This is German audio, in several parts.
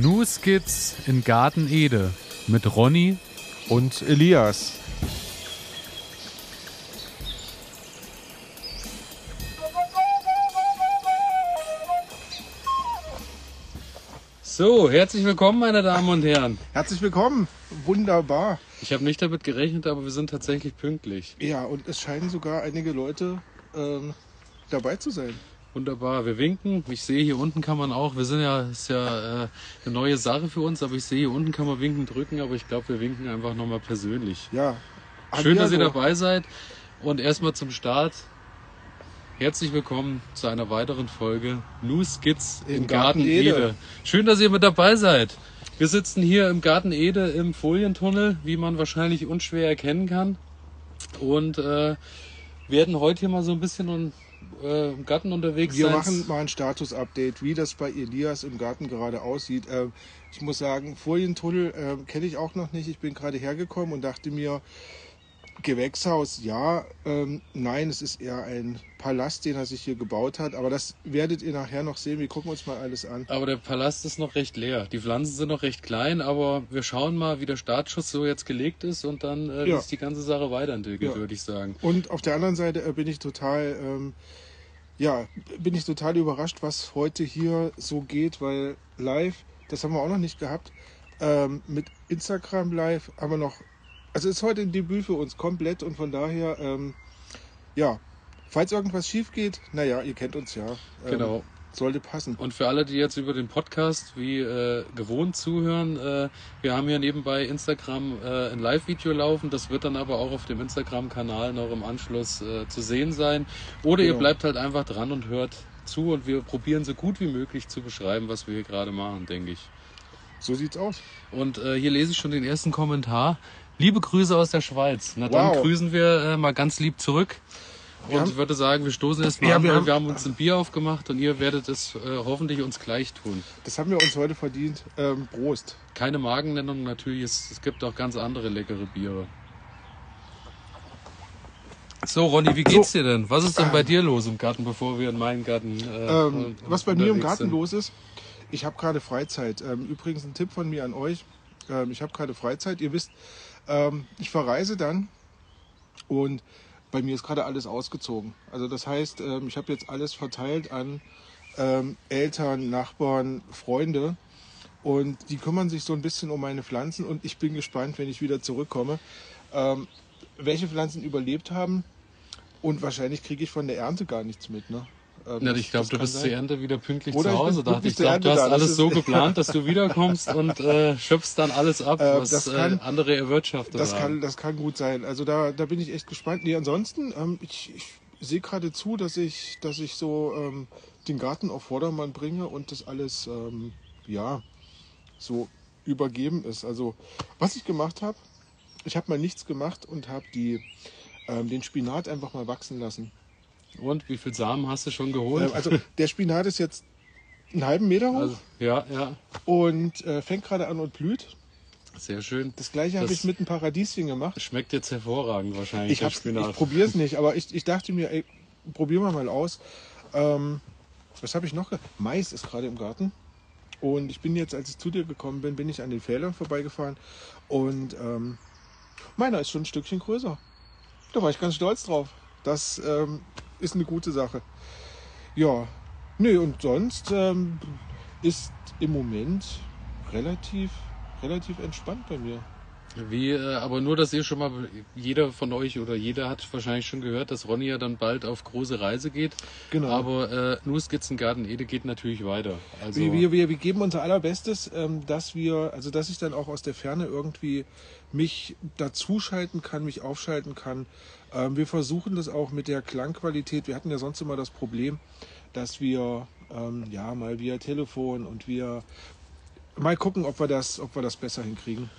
New Skits in Garten Ede mit Ronny und Elias. So, herzlich willkommen, meine Damen und Herren. Herzlich willkommen. Wunderbar. Ich habe nicht damit gerechnet, aber wir sind tatsächlich pünktlich. Ja, und es scheinen sogar einige Leute ähm, dabei zu sein. Wunderbar, wir winken. Ich sehe hier unten kann man auch, wir sind ja, ist ja äh, eine neue Sache für uns, aber ich sehe hier unten kann man winken drücken, aber ich glaube, wir winken einfach nochmal persönlich. Ja. Schön, dass ihr dabei seid. Und erstmal zum Start. Herzlich willkommen zu einer weiteren Folge New Skits im, Im Garten, Garten Ede. Ede. Schön, dass ihr mit dabei seid. Wir sitzen hier im Garten Ede im Folientunnel, wie man wahrscheinlich unschwer erkennen kann. Und äh, werden heute hier mal so ein bisschen un, äh, im Garten unterwegs Wir sein. machen mal ein Status-Update, wie das bei Elias im Garten gerade aussieht. Ähm, ich muss sagen, Folientunnel ähm, kenne ich auch noch nicht. Ich bin gerade hergekommen und dachte mir, Gewächshaus, ja, ähm, nein, es ist eher ein Palast, den er sich hier gebaut hat. Aber das werdet ihr nachher noch sehen. Wir gucken uns mal alles an. Aber der Palast ist noch recht leer. Die Pflanzen sind noch recht klein, aber wir schauen mal, wie der Startschuss so jetzt gelegt ist und dann äh, Ja. sich die ganze Sache weiterentwickelt, Ja. würde ich sagen. Und auf der anderen Seite äh, bin ich total, ähm, ja, bin ich total überrascht, was heute hier so geht, weil live, das haben wir auch noch nicht gehabt, ähm, mit Instagram live haben wir noch, also ist heute ein Debüt für uns komplett und von daher, ähm, ja, falls irgendwas schief geht, naja, ihr kennt uns ja. Ähm, Genau. Sollte passen. Und für alle, die jetzt über den Podcast wie äh, gewohnt zuhören, äh, wir haben hier nebenbei Instagram äh, ein Live-Video laufen. Das wird dann aber auch auf dem Instagram-Kanal noch im Anschluss äh, zu sehen sein. Oder ihr Genau. bleibt halt einfach dran und hört zu und wir probieren so gut wie möglich zu beschreiben, was wir hier gerade machen, denke ich. So sieht's aus. Und äh, hier lese ich schon den ersten Kommentar. Liebe Grüße aus der Schweiz. Na dann Wow. grüßen wir äh, mal ganz lieb zurück. Und ich würde sagen, wir stoßen erst mal Ja, an, wir haben- wir haben uns ein Bier aufgemacht und ihr werdet es äh, hoffentlich uns gleich tun. Das haben wir uns heute verdient. Ähm, Prost. Keine Markennennung natürlich, es, es gibt auch ganz andere leckere Biere. So, Ronny, wie geht's dir denn? Was ist denn bei dir los im Garten, bevor wir in meinen Garten äh, Ähm, was bei mir im Garten sind? los ist, ich habe gerade Freizeit. Ähm, übrigens ein Tipp von mir an euch. Ähm, ich habe gerade Freizeit. Ihr wisst, ähm, ich verreise dann und bei mir ist gerade alles ausgezogen. Also das heißt, ähm, ich habe jetzt alles verteilt an ähm, Eltern, Nachbarn, Freunde und die kümmern sich so ein bisschen um meine Pflanzen und ich bin gespannt, wenn ich wieder zurückkomme, ähm, welche Pflanzen überlebt haben und wahrscheinlich kriege ich von der Ernte gar nichts mit. Ne? Ähm, Ja, das- ich glaube, du bist sein. zur Ernte wieder pünktlich Oder zu ich Hause. Dachte ich, zur glaube, du hast da. Alles so geplant, dass du wiederkommst und äh, schöpfst dann alles ab, Äh, was äh, kann- andere erwirtschaftet Das haben. kann, das kann gut sein. Also da, da bin ich echt gespannt. Nee, ansonsten, ähm, ich, ich sehe gerade zu, dass ich, dass ich so ähm, den Garten auf Vordermann bringe und das alles, ähm, ja, so übergeben ist. Also was ich gemacht habe, ich habe mal nichts gemacht und habe die, ähm, den Spinat einfach mal wachsen lassen. Und wie viel Samen hast du schon geholt? Ähm, also der Spinat ist jetzt einen halben Meter hoch Also, ja, ja, und äh, fängt gerade an und blüht. sehr schön. Das gleiche habe ich mit einem Paradieschen gemacht. Schmeckt jetzt hervorragend wahrschentlich, Ich, ich probiere es nicht, aber ich, ich dachte mir, ey, probieren wir mal aus. Ähm, was habe ich noch? Mais ist gerade im Garten. Und ich bin jetzt, als ich zu dir gekommen bin, bin ich an den Feldern vorbeigefahren. Und ähm, meiner ist schon ein Stückchen größer. Da war ich ganz stolz drauf. Das ähm, ist eine gute Sache. Ja, nö, und sonst ähm, ist im Moment relativ, relativ entspannt bei mir. Wie, äh, aber nur, dass ihr schon mal, jeder von euch oder jeder hat wahrscheinlich schon gehört, dass Ronny ja dann bald auf große Reise geht. Genau. Aber äh, nur Skizzengarten Ede geht natürlich weiter. Also, Wir, wir, wir, wir geben unser allerbestes, ähm, dass wir, also dass ich dann auch aus der Ferne irgendwie mich dazuschalten kann, mich aufschalten kann. Ähm, wir versuchen das auch mit der Klangqualität. Wir hatten ja sonst immer das Problem, dass wir ähm, ja mal via Telefon und wir mal gucken, ob wir das, ob wir das besser hinkriegen.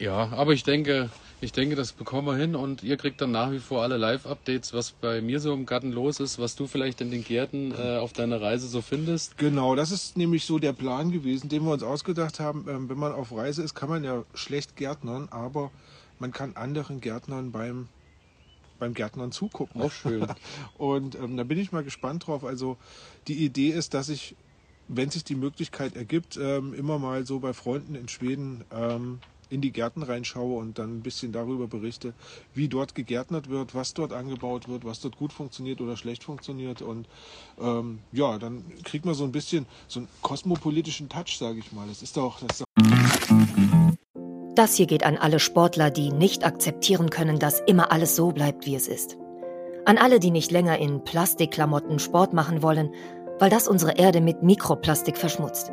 Ja, aber ich denke, ich denke, das bekommen wir hin und ihr kriegt dann nach wie vor alle Live-Updates, was bei mir so im Garten los ist, was du vielleicht in den Gärten äh, auf deiner Reise so findest. Genau, das ist nämlich so der Plan gewesen, den wir uns ausgedacht haben. Ähm, wenn man auf Reise ist, kann man ja schlecht Gärtnern, aber man kann anderen Gärtnern beim, beim Gärtnern zugucken. Auch schön. Und ähm, da bin ich mal gespannt drauf. Also die Idee ist, dass ich wenn sich die Möglichkeit ergibt, ähm, immer mal so bei Freunden in Schweden ähm, in die Gärten reinschaue und dann ein bisschen darüber berichte, wie dort gegärtnert wird, was dort angebaut wird, was dort gut funktioniert oder schlecht funktioniert. Und ähm, ja, dann kriegt man so ein bisschen so einen kosmopolitischen Touch, sage ich mal. Das ist doch, das ist doch Das hier geht an alle Sportler, die nicht akzeptieren können, dass immer alles so bleibt, wie es ist. An alle, die nicht länger in Plastikklamotten Sport machen wollen, weil das unsere Erde mit Mikroplastik verschmutzt.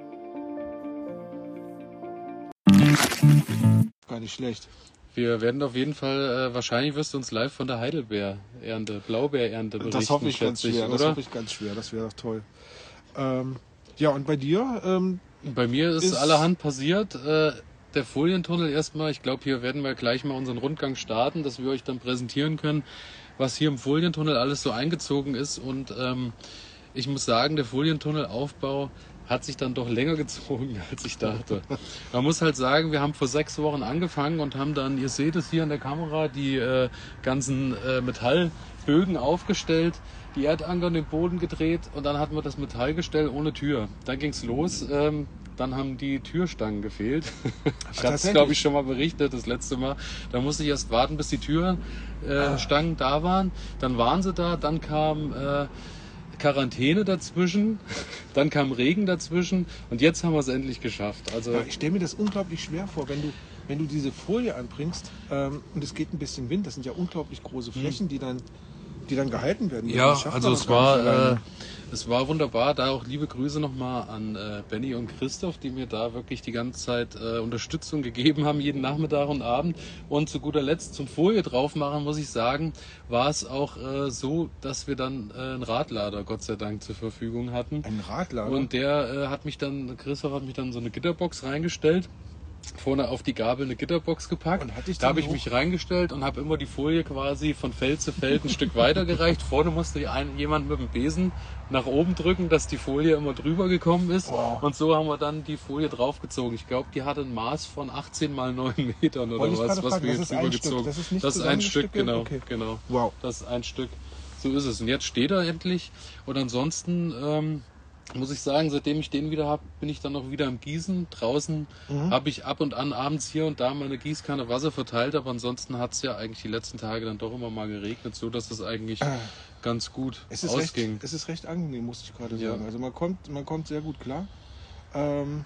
Gar nicht schlecht. Wir werden auf jeden Fall, äh, wahrscheinlich wirst du uns live von der Heidelbeerernte, Blaubeerernte berichten. Das hoffe ich ganz schwer. oder? Das hoffe ich ganz schwer. Das wäre doch toll. Ähm, ja, und bei dir? Ähm, Bei mir ist, Ist- allerhand passiert. Äh, der Folientunnel erstmal. Ich glaube, hier werden wir gleich mal unseren Rundgang starten, dass wir euch dann präsentieren können, was hier im Folientunnel alles so eingezogen ist. Und ähm, ich muss sagen, der Folientunnelaufbau hat sich dann doch länger gezogen, als ich dachte. Man muss halt sagen, wir haben vor sechs Wochen angefangen und haben dann, ihr seht es hier in der Kamera, die äh, ganzen äh, Metallbögen aufgestellt, die Erdanker in den Boden gedreht und dann hatten wir das Metallgestell ohne Tür. Dann ging's los. Ähm, dann haben die Türstangen gefehlt. ich habe es, glaube ich, schon mal berichtet, das letzte Mal. Da musste ich erst warten, bis die Türstangen äh, Stangen da waren. Dann waren sie da, dann kam äh, Quarantäne dazwischen, dann kam Regen dazwischen und jetzt haben wir es endlich geschafft. Also ja, ich stelle mir das unglaublich schwer vor, wenn du, wenn du diese Folie anbringst ähm, und es geht ein bisschen Wind. Das sind ja unglaublich große Flächen, die dann, die dann gehalten werden. Ja, also es war, äh. Es war wunderbar. Da auch liebe Grüße nochmal an äh, Benny und Christoph, die mir da wirklich die ganze Zeit äh, Unterstützung gegeben haben, jeden Nachmittag und Abend. Und zu guter Letzt zum Folie drauf machen, muss ich sagen, war es auch äh, so, dass wir dann äh, einen Radlader, Gott sei Dank, zur Verfügung hatten. ein Radlader. Und der äh, hat mich dann, Christoph hat mich dann so eine Gitterbox reingestellt. Vorne auf die Gabel eine Gitterbox gepackt. Und da habe ich mich reingestellt und habe immer die Folie quasi von Feld zu Feld ein Stück weitergereicht. Vorne musste ein, jemand mit dem Besen nach oben drücken, dass die Folie immer drüber gekommen ist. Wow. Und so haben wir dann die Folie draufgezogen. Ich glaube, die hatte ein Maß von 18 mal 9 Metern oder was, was fragen, wir jetzt ist ein Stück, übergezogen. das ist das ist ein Stück, genau, Okay. genau. Wow. Das ist ein Stück. So ist es. Und jetzt steht er endlich. Und ansonsten ähm, muss ich sagen, seitdem ich den wieder habe, bin ich dann noch wieder am Gießen. Draußen Mhm. habe ich ab und an abends hier und da meine Gießkanne Wasser verteilt, aber ansonsten hat es ja eigentlich die letzten Tage dann doch immer mal geregnet, so dass es eigentlich ganz gut. Es ausging. recht, es ist recht angenehm, muss ich gerade Ja. sagen. Also man kommt, man kommt sehr gut klar. Ähm,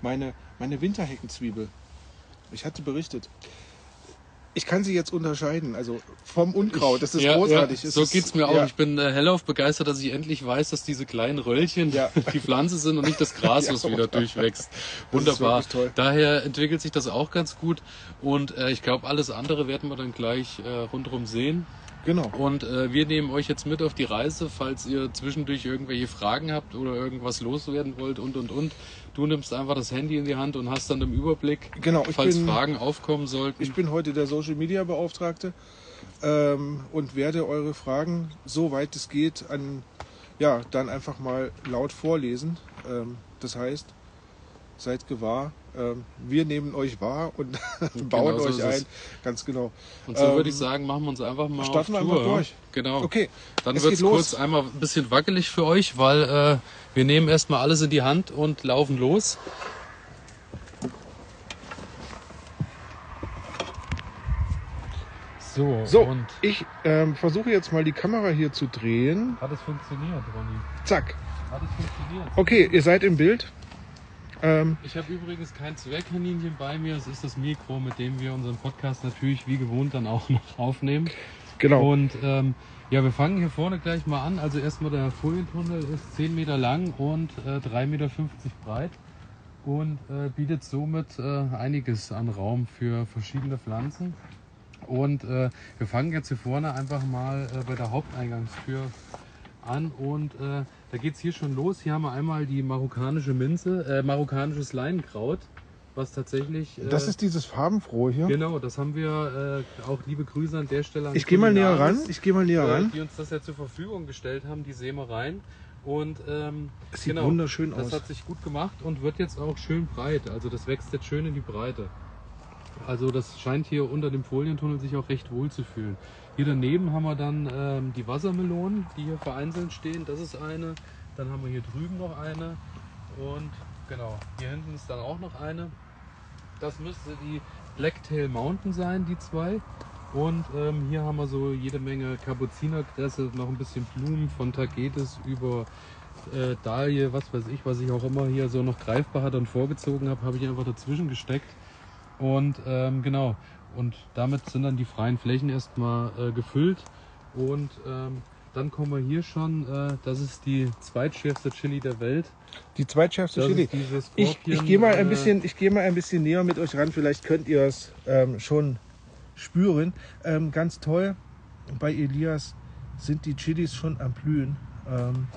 meine, meine Winterheckenzwiebel, ich hatte berichtet, ich kann sie jetzt unterscheiden, also vom Unkraut, das ist ja, großartig. Ja, so ist- geht's mir auch. ja. Ich bin äh, hellauf begeistert, dass ich endlich weiß, dass diese kleinen Röllchen die Pflanze sind und nicht das Gras, was wieder durchwächst. Wunderbar. Daher entwickelt sich das auch ganz gut und äh, ich glaube, alles andere werden wir dann gleich äh, rundherum sehen. Genau. Und äh, wir nehmen euch jetzt mit auf die Reise, falls ihr zwischendurch irgendwelche Fragen habt oder irgendwas loswerden wollt und und und. Du nimmst einfach das Handy in die Hand und hast dann den Überblick, Genau, falls bin- Fragen aufkommen sollten. Ich bin heute der Social Media Beauftragte ähm, und werde eure Fragen, soweit es geht, an ja dann einfach mal laut vorlesen. Ähm, das heißt, seid gewahr, ähm, wir nehmen euch wahr und bauen Genau so euch ein. es. Ganz genau. Und so Ähm, würde ich sagen, machen wir uns einfach mal starten auf wir Tour. einfach durch. Genau. Okay, Dann es wird's geht los. kurz einmal ein bisschen wackelig für euch, weil äh, wir nehmen erstmal alles in die Hand und laufen los. So, So, und ich ähm, versuche jetzt mal die Kamera hier zu drehen. hat es funktioniert, Ronny? Zack. Hat es funktioniert? Okay, ihr seid im Bild. Ähm, Ich habe übrigens kein Zwergkaninchen bei mir. Es ist das Mikro, mit dem wir unseren Podcast natürlich wie gewohnt dann auch noch aufnehmen. genau. Und ähm, ja, wir fangen hier vorne gleich mal an. Also erstmal der Folientunnel ist 10 Meter lang und äh, 3,50 Meter breit und äh, bietet somit äh, einiges an Raum für verschiedene Pflanzen. Und äh, wir fangen jetzt hier vorne einfach mal äh, bei der Haupteingangstür an und äh, da geht's hier schon los. Hier haben wir einmal die marokkanische Minze, äh, marokkanisches Leinenkraut, was tatsächlich. Äh, Das ist dieses farbenfrohe hier. Genau, das haben wir äh, auch liebe Grüße an der Stelle an Ich gehe mal näher ran. Ich gehe mal näher äh, ran. die uns das ja zur Verfügung gestellt haben, die Sämereien. Und ähm, Es sieht wunderschön das aus. hat sich gut gemacht und wird jetzt auch schön breit. Also das wächst jetzt schön in die Breite. Also das scheint hier unter dem Folientunnel sich auch recht wohl zu fühlen. Hier daneben haben wir dann ähm, die Wassermelonen, die hier vereinzelt stehen. Das ist eine. Dann haben wir hier drüben noch eine. Und genau, hier hinten ist dann auch noch eine. Das müsste die Blacktail Mountain sein, die zwei. Und ähm, hier haben wir so jede Menge Kapuzinerkresse, noch ein bisschen Blumen von Tagetes über äh, Dahlie, was weiß ich, was ich auch immer hier so noch greifbar hatte und vorgezogen habe, habe ich einfach dazwischen gesteckt. Und ähm, genau, und damit sind dann die freien Flächen erstmal äh, gefüllt. Und ähm, dann kommen wir hier schon, äh, das ist die zweitschärfste Chili der Welt. Die zweitschärfste Das Chili. Ich, ich gehe mal ein äh, bisschen, ich gehe mal ein bisschen näher mit euch ran. Vielleicht könnt ihr es ähm, schon spüren. Ähm, ganz toll. Bei Elias sind die Chilis schon am Blühen. Ähm,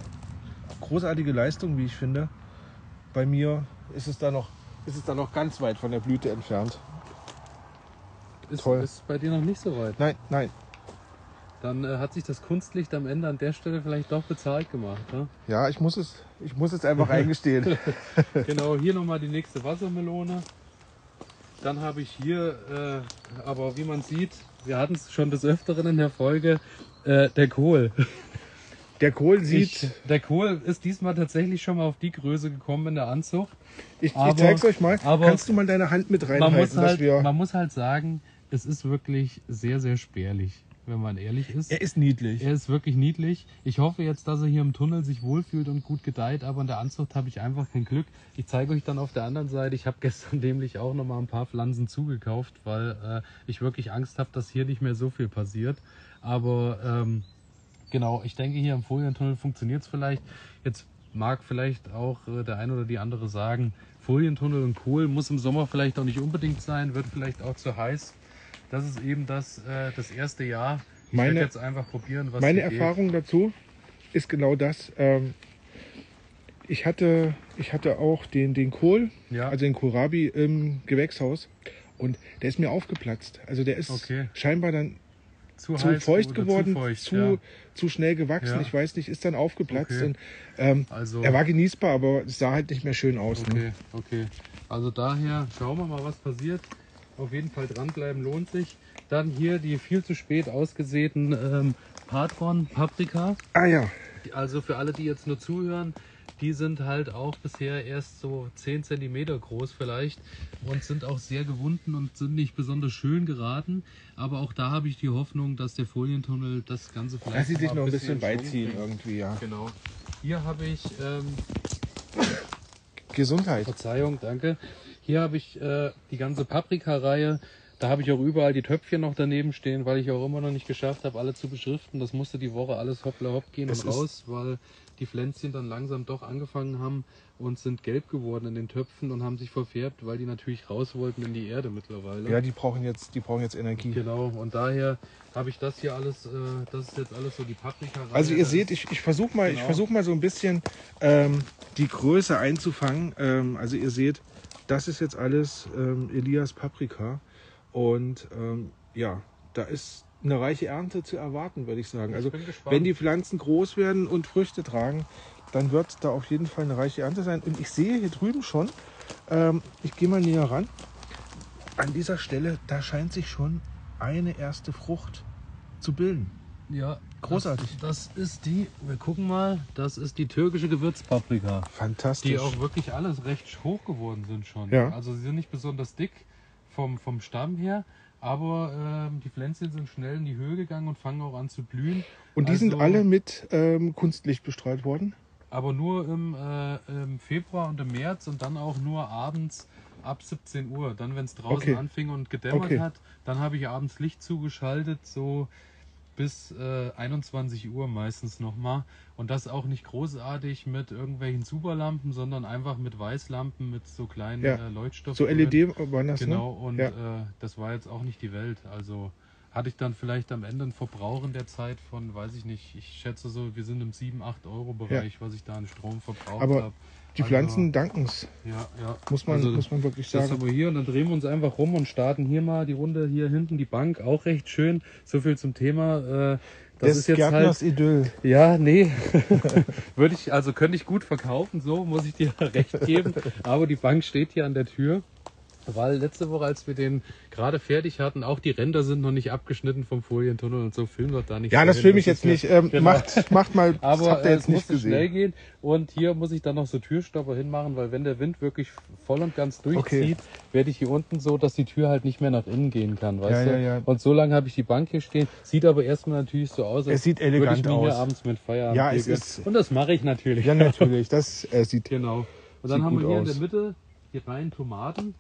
großartige Leistung, wie ich finde. Bei mir ist es da noch, ist es da noch ganz weit von der Blüte entfernt. Ist, toll. ist bei dir noch nicht so weit. Nein, nein. Dann äh, hat sich das Kunstlicht am Ende an der Stelle vielleicht doch bezahlt gemacht. Ne? Ja, ich muss es, ich muss es einfach eingestehen. genau, hier nochmal die nächste Wassermelone. Dann habe ich hier, äh, aber wie man sieht, wir hatten es schon des Öfteren in der Folge, äh, der Kohl. Der Kohl sieht, Ich, der Kohl ist diesmal tatsächlich schon mal auf die Größe gekommen in der Anzucht. ich, ich aber- zeig's euch mal. aber- Kannst du mal deine Hand mit Man reinhalten, muss, halt, dass wir. man muss halt sagen, es ist wirklich sehr, sehr spärlich, wenn man ehrlich ist. Er ist niedlich. Er ist wirklich niedlich. Ich hoffe jetzt, dass er hier im Tunnel sich wohlfühlt und gut gedeiht, aber in der Anzucht habe ich einfach kein Glück. Ich zeige euch dann auf der anderen Seite, ich habe gestern nämlich auch noch mal ein paar Pflanzen zugekauft, weil äh, ich wirklich Angst habe, dass hier nicht mehr so viel passiert. Aber ähm, genau, ich denke, hier im Folientunnel funktioniert es vielleicht. Jetzt mag vielleicht auch äh, der eine oder die andere sagen, Folientunnel und Kohl muss im Sommer vielleicht auch nicht unbedingt sein, wird vielleicht auch zu heiß. Das ist eben das, äh, das erste Jahr. Ich Meine- werde jetzt einfach probieren, was Meine hier geht. Erfahrung dazu ist genau das. Ähm, ich, hatte, ich hatte auch den, den Kohl, Ja. also den Kohlrabi im Gewächshaus und der ist mir aufgeplatzt. Also der ist Okay. scheinbar dann zu, zu feucht geworden, zu, feucht, zu, ja. zu schnell gewachsen. Ja. Ich weiß nicht, ist dann aufgeplatzt. Okay. Und, ähm, Also, er war genießbar, aber es sah halt nicht mehr schön aus. Ne? okay, okay. Also daher schauen wir mal, was passiert. Auf jeden Fall dranbleiben lohnt sich. Dann hier die viel zu spät ausgesäten ähm, Patron Paprika. Ah ja, Also für alle, die jetzt nur zuhören, die sind halt auch bisher erst so 10 cm groß vielleicht und sind auch sehr gewunden und sind nicht besonders schön geraten. Aber auch da habe ich die Hoffnung, dass der Folientunnel das Ganze vielleicht lass sie sich noch ein bisschen Schwung beiziehen irgendwie, ja. Genau. Hier habe ich ähm, Gesundheit. Verzeihung, danke. Hier habe ich äh, die ganze Paprika-Reihe. Da habe ich auch überall die Töpfchen noch daneben stehen, weil ich auch immer noch nicht geschafft habe, alle zu beschriften. Das musste die Woche alles hoppla hopp gehen Es und raus, weil die Pflänzchen dann langsam doch angefangen haben und sind gelb geworden in den Töpfen und haben sich verfärbt, weil die natürlich raus wollten in die Erde mittlerweile. Ja, die brauchen jetzt, die brauchen jetzt Energie. Genau, und daher habe ich das hier alles, äh, das ist jetzt alles so die Paprika-Reihe. Also ihr seht, ich, ich versuche mal, ich Genau. versuch mal so ein bisschen ähm, die Größe einzufangen. Ähm, also ihr seht, das ist jetzt alles ähm, Elias Paprika. Und ähm, ja, da ist eine reiche Ernte zu erwarten, würde ich sagen. Ich Also wenn die Pflanzen groß werden und Früchte tragen, dann wird da auf jeden Fall eine reiche Ernte sein. Und ich sehe hier drüben schon, ähm, ich gehe mal näher ran, an dieser Stelle, da scheint sich schon eine erste Frucht zu bilden. Ja, Großartig. Das, das ist die, wir gucken mal, das ist die türkische Gewürzpaprika. Fantastisch. Die auch wirklich alles recht hoch geworden sind schon. Ja. Also sie sind nicht besonders dick vom, vom Stamm her, aber ähm, die Pflänzchen sind schnell in die Höhe gegangen und fangen auch an zu blühen. Und die sind Also- alle mit ähm, Kunstlicht bestrahlt worden. Aber nur im, äh, im Februar und im März und dann auch nur abends ab 17 Uhr. Dann, wenn es draußen Okay. anfing und gedämmert Okay. hat, dann habe ich abends Licht zugeschaltet, so bis äh, 21 Uhr meistens nochmal. Und das auch nicht großartig mit irgendwelchen Superlampen, sondern einfach mit Weißlampen, mit so kleinen Ja. äh, Leuchtstoffen. So LED waren das, Genau, ne? und Ja. äh, das war jetzt auch nicht die Welt. Also hatte ich dann vielleicht am Ende einen Verbrauch in der Zeit von, weiß ich nicht, ich schätze so, wir sind im 7, 8 Euro Bereich, was ich da an Strom verbraucht habe. Die Pflanzen danken es, Ja, ja. muss man, Also, muss man wirklich Das sagen. haben wir hier und dann drehen wir uns einfach rum und starten hier mal die Runde hier hinten, die Bank, auch recht schön. So viel zum Thema. Äh, das Des ist jetzt Gärtners halt. Idyll. Ja, nee. Würde ich, also könnte ich gut verkaufen, so muss ich dir recht geben. Aber die Bank steht hier an der Tür. Weil letzte Woche, als wir den gerade fertig hatten, auch die Ränder sind noch nicht abgeschnitten vom Folientunnel und so filmen wir da nicht. Ja, das filme ich jetzt nicht. Ähm, Genau. macht, macht mal, das aber habt ihr äh, jetzt es nicht musste schnell gehen und hier muss ich dann noch so Türstopper hinmachen, weil wenn der Wind wirklich voll und ganz durchzieht, werde ich hier unten so, dass die Tür halt nicht mehr nach innen gehen kann, weißt Ja, du? ja, ja. Und so lange habe ich die Bank hier stehen. Sieht aber erstmal natürlich so aus, als Es sieht würde ich elegant mir aus. hier abends mit Feierabend Ja, es ist- Und das mache ich natürlich. Ja, natürlich. Das äh, sieht. Genau. Und dann haben wir hier aus. in der Mitte die reinen Tomaten.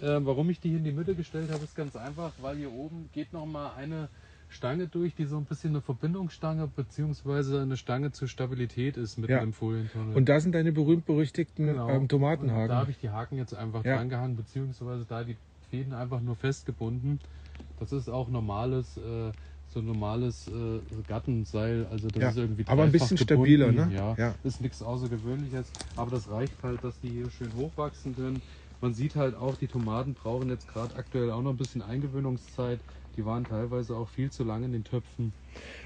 Ähm, warum ich die hier in die Mitte gestellt habe, ist ganz einfach, weil hier oben geht noch mal eine Stange durch, die so ein bisschen eine Verbindungsstange beziehungsweise eine Stange zur Stabilität ist mit Ja. einem Folientunnel. Und da sind deine berühmt-berüchtigten Genau. ähm, Und Tomatenhaken. Da habe ich die Haken jetzt einfach Ja. dran gehangen, beziehungsweise da die Fäden einfach nur festgebunden. Das ist auch normales, äh, so ein normales äh, Gattenseil, also das Ja, ist irgendwie aber ein bisschen stabiler, gebunden. ne? Ja, Ja. ist nichts Außergewöhnliches, aber das reicht halt, dass die hier schön hochwachsen können. Man sieht halt auch, die Tomaten brauchen jetzt gerade aktuell auch noch ein bisschen Eingewöhnungszeit. Die waren teilweise auch viel zu lang in den Töpfen.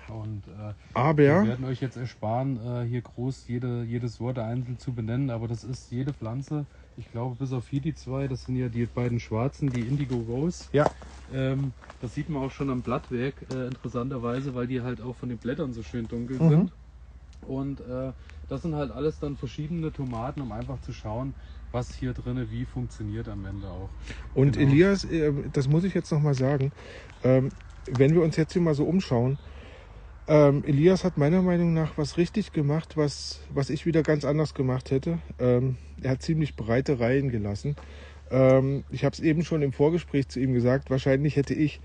Und äh, Aber wir werden euch jetzt ersparen, äh, hier groß jede, jedes Wort einzeln zu benennen, aber das ist jede Pflanze. Ich glaube, bis auf hier die zwei, das sind ja die beiden schwarzen, die Indigo Rose. ja, Ähm, das sieht man auch schon am Blattwerk, äh, interessanterweise, weil die halt auch von den Blättern so schön dunkel Mhm. sind. Und äh, das sind halt alles dann verschiedene Tomaten, um einfach zu schauen, was hier drinne wie funktioniert am Ende auch. Und Genau. Elias, ähm, das muss ich jetzt noch mal sagen, ähm, wenn wir uns jetzt hier mal so umschauen, ähm, Elias hat meiner Meinung nach was richtig gemacht, was, was ich wieder ganz anders gemacht hätte. Ähm, er hat ziemlich breite Reihen gelassen. Ähm, ich habe es eben schon im Vorgespräch zu ihm gesagt, wahrscheinlich hätte ich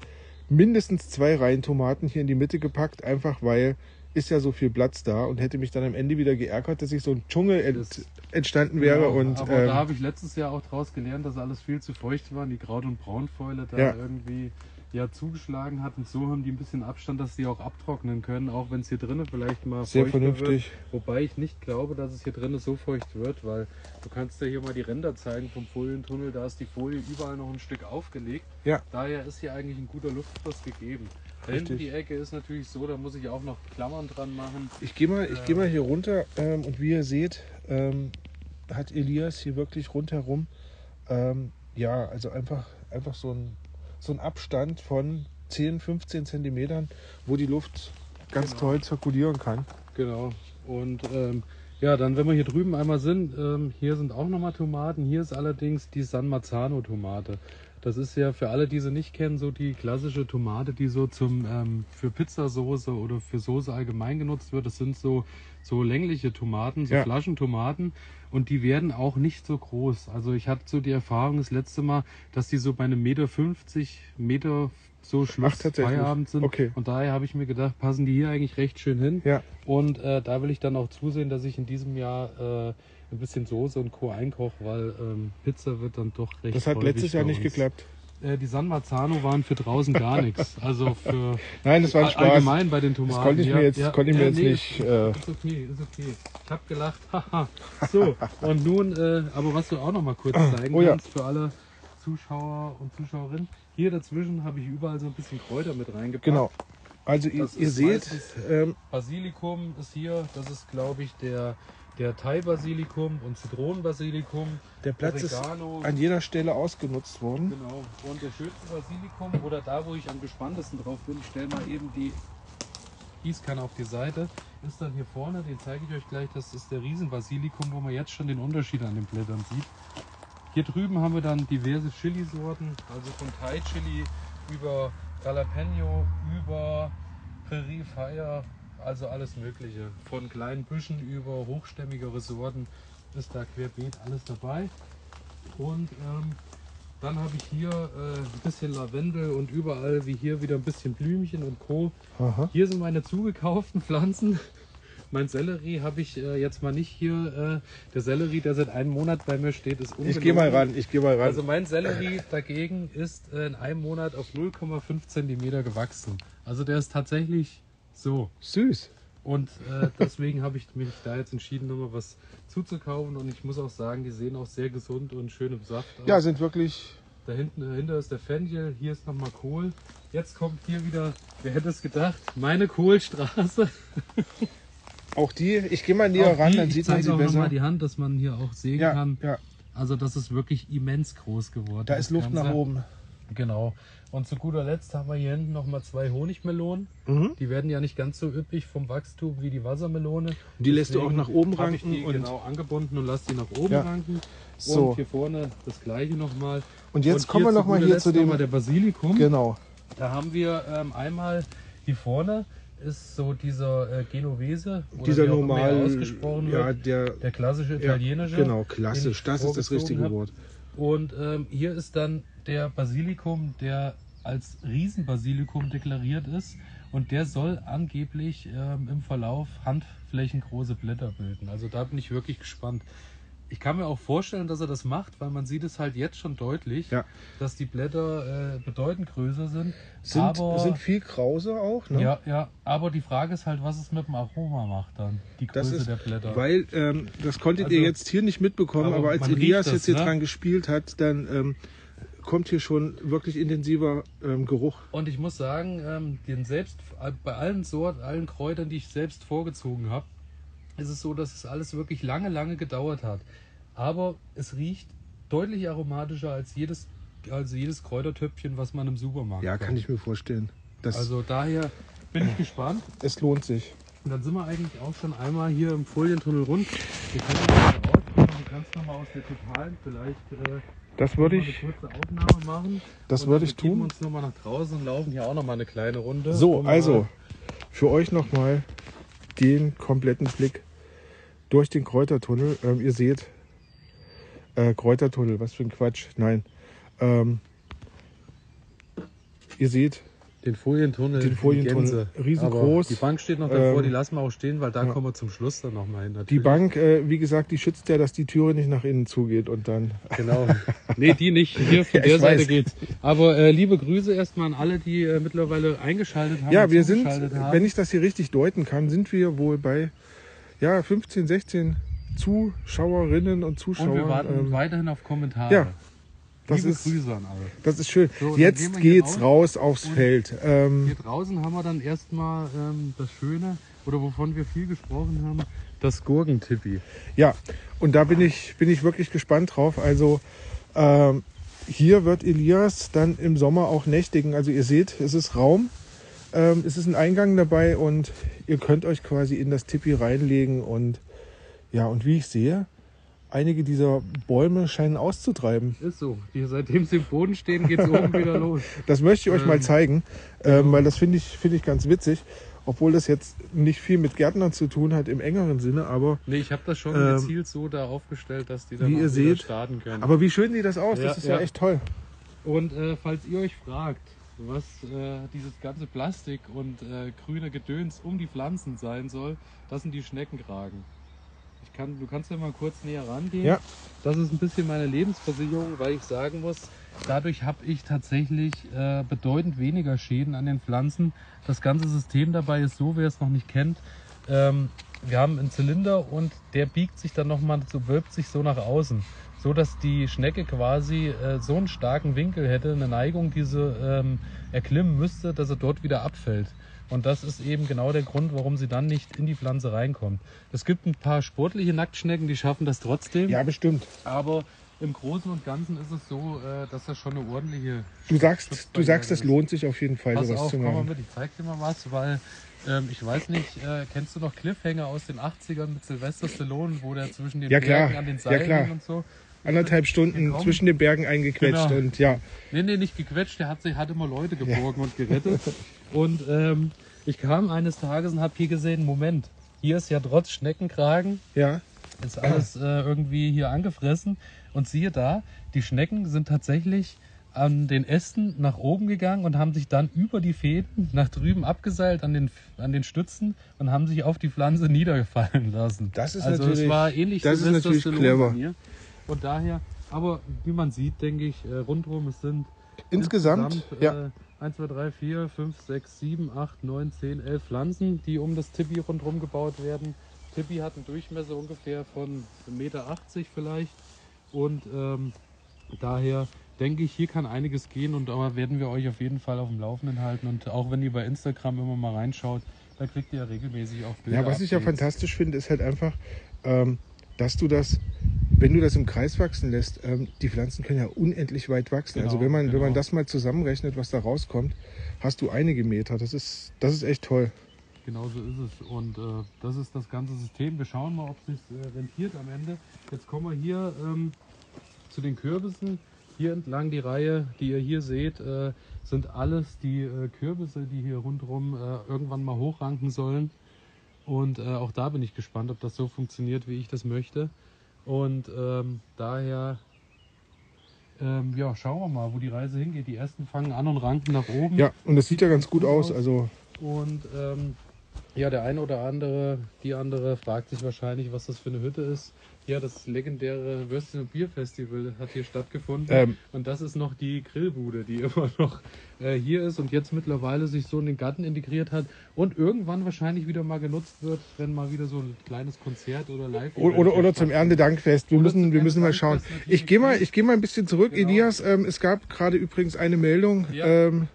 mindestens zwei Reihen Tomaten hier in die Mitte gepackt, einfach weil ist ja so viel Platz da und hätte mich dann am Ende wieder geärgert, dass sich so ein Dschungel ent, entstanden wäre. Genau, und aber ähm, da habe ich letztes Jahr auch draus gelernt, dass alles viel zu feucht war, und die Kraut- und Braunfäule da Ja. irgendwie ja zugeschlagen hat und so haben die ein bisschen Abstand, dass die auch abtrocknen können, auch wenn es hier drinnen vielleicht mal Sehr vernünftig. Wird. Wobei ich nicht glaube, dass es hier drinnen so feucht wird, weil du kannst ja hier mal die Ränder zeigen vom Folientunnel, da ist die Folie überall noch ein Stück aufgelegt. Ja. Daher ist hier eigentlich ein guter Luftfluss gegeben. Richtig. die Ecke ist natürlich so, da muss ich auch noch Klammern dran machen. Ich gehe mal, ich geh mal hier runter ähm, und wie ihr seht, ähm, hat Elias hier wirklich rundherum, ähm, ja, also einfach, einfach so ein, so ein Abstand von 10, 15 Zentimetern, wo die Luft ganz Genau. toll zirkulieren kann. Genau. Und ähm, ja, dann, wenn wir hier drüben einmal sind, ähm, hier sind auch nochmal Tomaten. Hier ist allerdings die San Marzano-Tomate. Das ist ja für alle, die sie nicht kennen, so die klassische Tomate, die so zum ähm, für Pizzasoße oder für Soße allgemein genutzt wird. Das sind so, so längliche Tomaten, so Ja. Flaschentomaten. Und die werden auch nicht so groß. Also ich hatte so die Erfahrung das letzte Mal, dass die so bei einem Meter 50 Meter so Schluss tatsächlich. Feierabend sind. Okay. Und daher habe ich mir gedacht, passen die hier eigentlich recht schön hin. Ja, Und äh, da will ich dann auch zusehen, dass ich in diesem Jahr äh, ein bisschen Soße und Co. einkoche, weil ähm, Pizza wird dann doch recht das hat letztes Jahr nicht geklappt. Äh, die San Marzano waren für draußen gar nichts. Also für Nein, das war ein Spaß. allgemein bei den Tomaten. Das konnte ich mir jetzt, konnte ich mir jetzt nee, nicht. Äh, Ist okay, ist okay. Ich habe gelacht. Haha. so, und nun, äh, aber was du auch noch mal kurz zeigen Oh ja. kannst für alle Zuschauer und Zuschauerinnen. Hier dazwischen habe ich überall so ein bisschen Kräuter mit reingepackt. genau. Also ihr, ihr seht, ähm, Basilikum ist hier, das ist glaube ich der, der Thai-Basilikum und Zitronenbasilikum. der Platz ist Oregano. an jeder Stelle ausgenutzt worden. Genau. Und der schönste Basilikum oder da, wo ich am gespanntesten drauf bin, ich stelle mal eben die Gießkanne auf die Seite, ist dann hier vorne, den zeige ich euch gleich, das ist der Riesenbasilikum, wo man jetzt schon den Unterschied an den Blättern sieht. Hier drüben haben wir dann diverse Chili-Sorten, also von Thai-Chili über Jalapeno, über Prairie Fire, also alles Mögliche. Von kleinen Büschen über hochstämmigere Sorten ist da querbeet alles dabei. Und ähm, dann habe ich hier äh, ein bisschen Lavendel und überall wie hier wieder ein bisschen Blümchen und Co. Aha. Hier sind meine zugekauften Pflanzen. Mein Sellerie habe ich äh, jetzt mal nicht hier. Äh, der Sellerie, der seit einem Monat bei mir steht, ist Ich gehe mal ran, ich gehe mal ran. Also mein Sellerie dagegen ist äh, in einem Monat auf 0,5 Zentimeter gewachsen. Also der ist tatsächlich so. Süß. Und äh, deswegen habe ich mich da jetzt entschieden, nochmal was zuzukaufen. Und ich muss auch sagen, die sehen auch sehr gesund und schön im Saft aus. Ja, sind wirklich. Da hinten dahinter ist der Fenchel, hier ist nochmal Kohl. Jetzt kommt hier wieder, wer hätte es gedacht, meine Kohlstraße. Auch die, ich gehe mal näher Auch ran, die, dann ich sieht man sie auch besser. nochmal die Hand, dass man hier auch sehen Ja, kann. ja, Also das ist wirklich immens groß geworden. da ist Luft Ganze. nach oben. Genau. Und zu guter Letzt haben wir hier hinten nochmal zwei Honigmelonen. Mhm. Die werden ja nicht ganz so üppig vom Wachstum wie die Wassermelone. Die lässt du auch nach oben habe ich ranken die und- genau angebunden und lasse die nach oben Ja. ranken. So. Und hier vorne das gleiche nochmal. Und jetzt kommen wir zu noch mal guter hier zu dem- noch der Basilikum. Genau. Da haben wir ähm, einmal hier vorne ist so dieser äh, Genovese oder Dieser er normal, ausgesprochen ja, wird. der, Der klassische ja, italienische. genau, den klassisch, das ist das richtige. Wort. Und ähm, hier ist dann der Basilikum, der als Riesenbasilikum deklariert ist. Und der soll angeblich ähm, im Verlauf handflächengroße Blätter bilden. Also da bin ich wirklich gespannt. Ich kann mir auch vorstellen, dass er das macht, weil man sieht es halt jetzt schon deutlich, Ja. dass die Blätter äh, bedeutend größer sind. Sind, aber, sind viel krause auch, ne? ja, ja, aber die Frage ist halt, was es mit dem Aroma macht dann, die Größe ist, der Blätter. weil ähm, das konntet ihr Also- jetzt hier nicht mitbekommen, Aber aber, als Elias das, jetzt hier ne? dran gespielt hat, dann ähm, kommt hier schon wirklich intensiver ähm, Geruch. Und ich muss sagen, ähm, den selbst bei allen Sorten, allen Kräutern, die ich selbst vorgezogen habe, ist es so, dass es alles wirklich lange, lange gedauert hat. Aber es riecht deutlich aromatischer als jedes, also jedes Kräutertöpfchen, was man im Supermarkt Ja, kauft. kann ich mir vorstellen. Das, Also daher bin ich gespannt. es lohnt sich. Und dann sind wir eigentlich auch schon einmal hier im Folientunnel rund. Wir können ganz nochmal aus der Totalen vielleicht äh, Das würde ich. kurze Aufnahme machen. Das würde ich tun. wir uns nochmal nach draußen und laufen hier auch nochmal eine kleine Runde. So, also für euch nochmal den kompletten Blick durch den Kräutertunnel. Ähm, ihr seht, äh, Kräutertunnel, was für ein Quatsch. Nein. Ähm, ihr seht, Den Folientunnel. Den die Folientunnel. Gänse. Riesengroß. Aber die Bank steht noch davor, Ähm, die lassen wir auch stehen, weil da ja. kommen wir zum Schluss dann nochmal hin. die natürlich. Bank, äh, wie gesagt, die schützt ja, dass die Türe nicht nach innen zugeht und dann. Genau. Nee, die nicht. Hier von Ja, der Seite weiß. geht's. Aber äh, liebe Grüße erstmal an alle, die äh, mittlerweile eingeschaltet haben. Ja, wir sind, haben. wenn ich das hier richtig deuten kann, sind wir wohl bei ja, 15, 16 Zuschauerinnen und Zuschauern. und wir warten ähm, weiterhin auf Kommentare. ja, das Liebe ist, Grüße an alle. das ist schön. So, Jetzt geht's raus raus aufs Feld. Ähm, Hier draußen haben wir dann erstmal ähm, das Schöne, oder wovon wir viel gesprochen haben, das Gurkentippi. Ja, und da bin ich, bin ich wirklich gespannt drauf. Also ähm, hier wird Elias dann im Sommer auch nächtigen. Also ihr seht, es ist Raum, ähm, es ist ein Eingang dabei und ihr könnt euch quasi in das Tipi reinlegen und ja, und wie ich sehe, einige dieser Bäume scheinen auszutreiben. Ist so. Die, seitdem sie im Boden stehen, geht's oben wieder los. Das möchte ich euch mal Ähm, zeigen, ähm, weil das finde ich, finde ich ganz witzig. Obwohl das jetzt nicht viel mit Gärtnern zu tun hat im engeren Sinne, aber, Nee, ich habe das schon Ähm, gezielt so da aufgestellt, dass die dann wie ihr seht, starten können. aber wie schön sieht das aus, Ja, das ist ja, ja. echt toll. Und äh, falls ihr euch fragt, was äh, dieses ganze Plastik und äh, grüne Gedöns um die Pflanzen sein soll, das sind die Schneckenkragen. Ich kann, du kannst ja mal kurz näher rangehen. Ja. Das ist ein bisschen meine Lebensversicherung, weil ich sagen muss, dadurch habe ich tatsächlich äh, bedeutend weniger Schäden an den Pflanzen. Das ganze System dabei ist so, wer es noch nicht kennt. Ähm, wir haben einen Zylinder und der biegt sich dann nochmal, so wölbt sich so nach außen, so dass die Schnecke quasi äh, so einen starken Winkel hätte, eine Neigung, die sie ähm, erklimmen müsste, dass er dort wieder abfällt. Und das ist eben genau der Grund, warum sie dann nicht in die Pflanze reinkommt. Es gibt ein paar sportliche Nacktschnecken, die schaffen das trotzdem. Ja, bestimmt. Aber im Großen und Ganzen ist es so, äh, dass das schon eine ordentliche. Du sagst, du sagst, es lohnt sich auf jeden Fall, Pass sowas auf, zu komm mal machen. mit, ich zeig dir mal was, weil ähm, ich weiß nicht, äh, kennst du noch Cliffhanger aus den 80ern mit Sylvester Stallone, wo der zwischen den Ja. Bergen an den Ja, Seilen hing und so? Anderthalb Stunden Gekommen. zwischen den Bergen eingequetscht Genau. und ja, Nee, nee, nicht gequetscht, der hat, sich, hat immer Leute geborgen und gerettet. Und ähm, ich kam eines Tages und habe hier gesehen, Moment, hier ist ja trotz Schneckenkragen ja, ist alles äh, irgendwie hier angefressen. Und siehe da, die Schnecken sind tatsächlich an den Ästen nach oben gegangen und haben sich dann über die Fäden nach drüben abgeseilt an den, an den Stützen und haben sich auf die Pflanze niedergefallen lassen. Das ist also natürlich- es war ähnlich das ist natürlich clever. Manier. Und daher, aber wie man sieht, denke ich, äh, rundherum, es sind Insgesamt, ja. äh, 1, 2, 3, 4, 5, 6, 7, 8, 9, 10, 11 Pflanzen, die um das Tippi rundherum gebaut werden. Tippi hat einen Durchmesser ungefähr von 1,80 Meter vielleicht. Und ähm, daher denke ich, hier kann einiges gehen und da werden wir euch auf jeden Fall auf dem Laufenden halten. Und auch wenn ihr bei Instagram immer mal reinschaut, da kriegt ihr ja regelmäßig auch Bilder. Ja, was ich ja fantastisch finde, ist halt einfach, ähm, dass du das, wenn du das im Kreis wachsen lässt, ähm, die Pflanzen können ja unendlich weit wachsen. Genau, also wenn man, wenn man genau. das mal zusammenrechnet, was da rauskommt, hast du einige Meter. Das ist, das ist echt toll. Genau so ist es. Und äh, das ist das ganze System. Wir schauen mal, ob es sich äh, rentiert am Ende. Jetzt kommen wir hier ähm, zu den Kürbissen. Hier entlang die Reihe, die ihr hier seht, äh, sind alles die äh, Kürbisse, die hier rundherum äh, irgendwann mal hochranken sollen. Und äh, auch da bin ich gespannt, ob das so funktioniert, wie ich das möchte. Und ähm, daher ähm, ja, schauen wir mal, wo die Reise hingeht. Die ersten fangen an und ranken nach oben. Ja, und das sieht ja ganz gut aus. Also Und ähm, ja, der eine oder andere, die andere fragt sich wahrscheinlich, was das für eine Hütte ist. Ja, das legendäre Würstchen- und Bierfestival hat hier stattgefunden. Ähm. und das ist noch die Grillbude, die immer noch äh, hier ist und jetzt mittlerweile sich so in den Garten integriert hat und irgendwann wahrscheinlich wieder mal genutzt wird, wenn mal wieder so ein kleines Konzert oder live oder, oder, oder zum Erntedankfest. Wir Oder müssen, wir müssen mal schauen. Ich gehe mal, ich gehe mal ein bisschen zurück, Genau. Elias. Ähm, es gab gerade übrigens eine Meldung, Ja. ähm,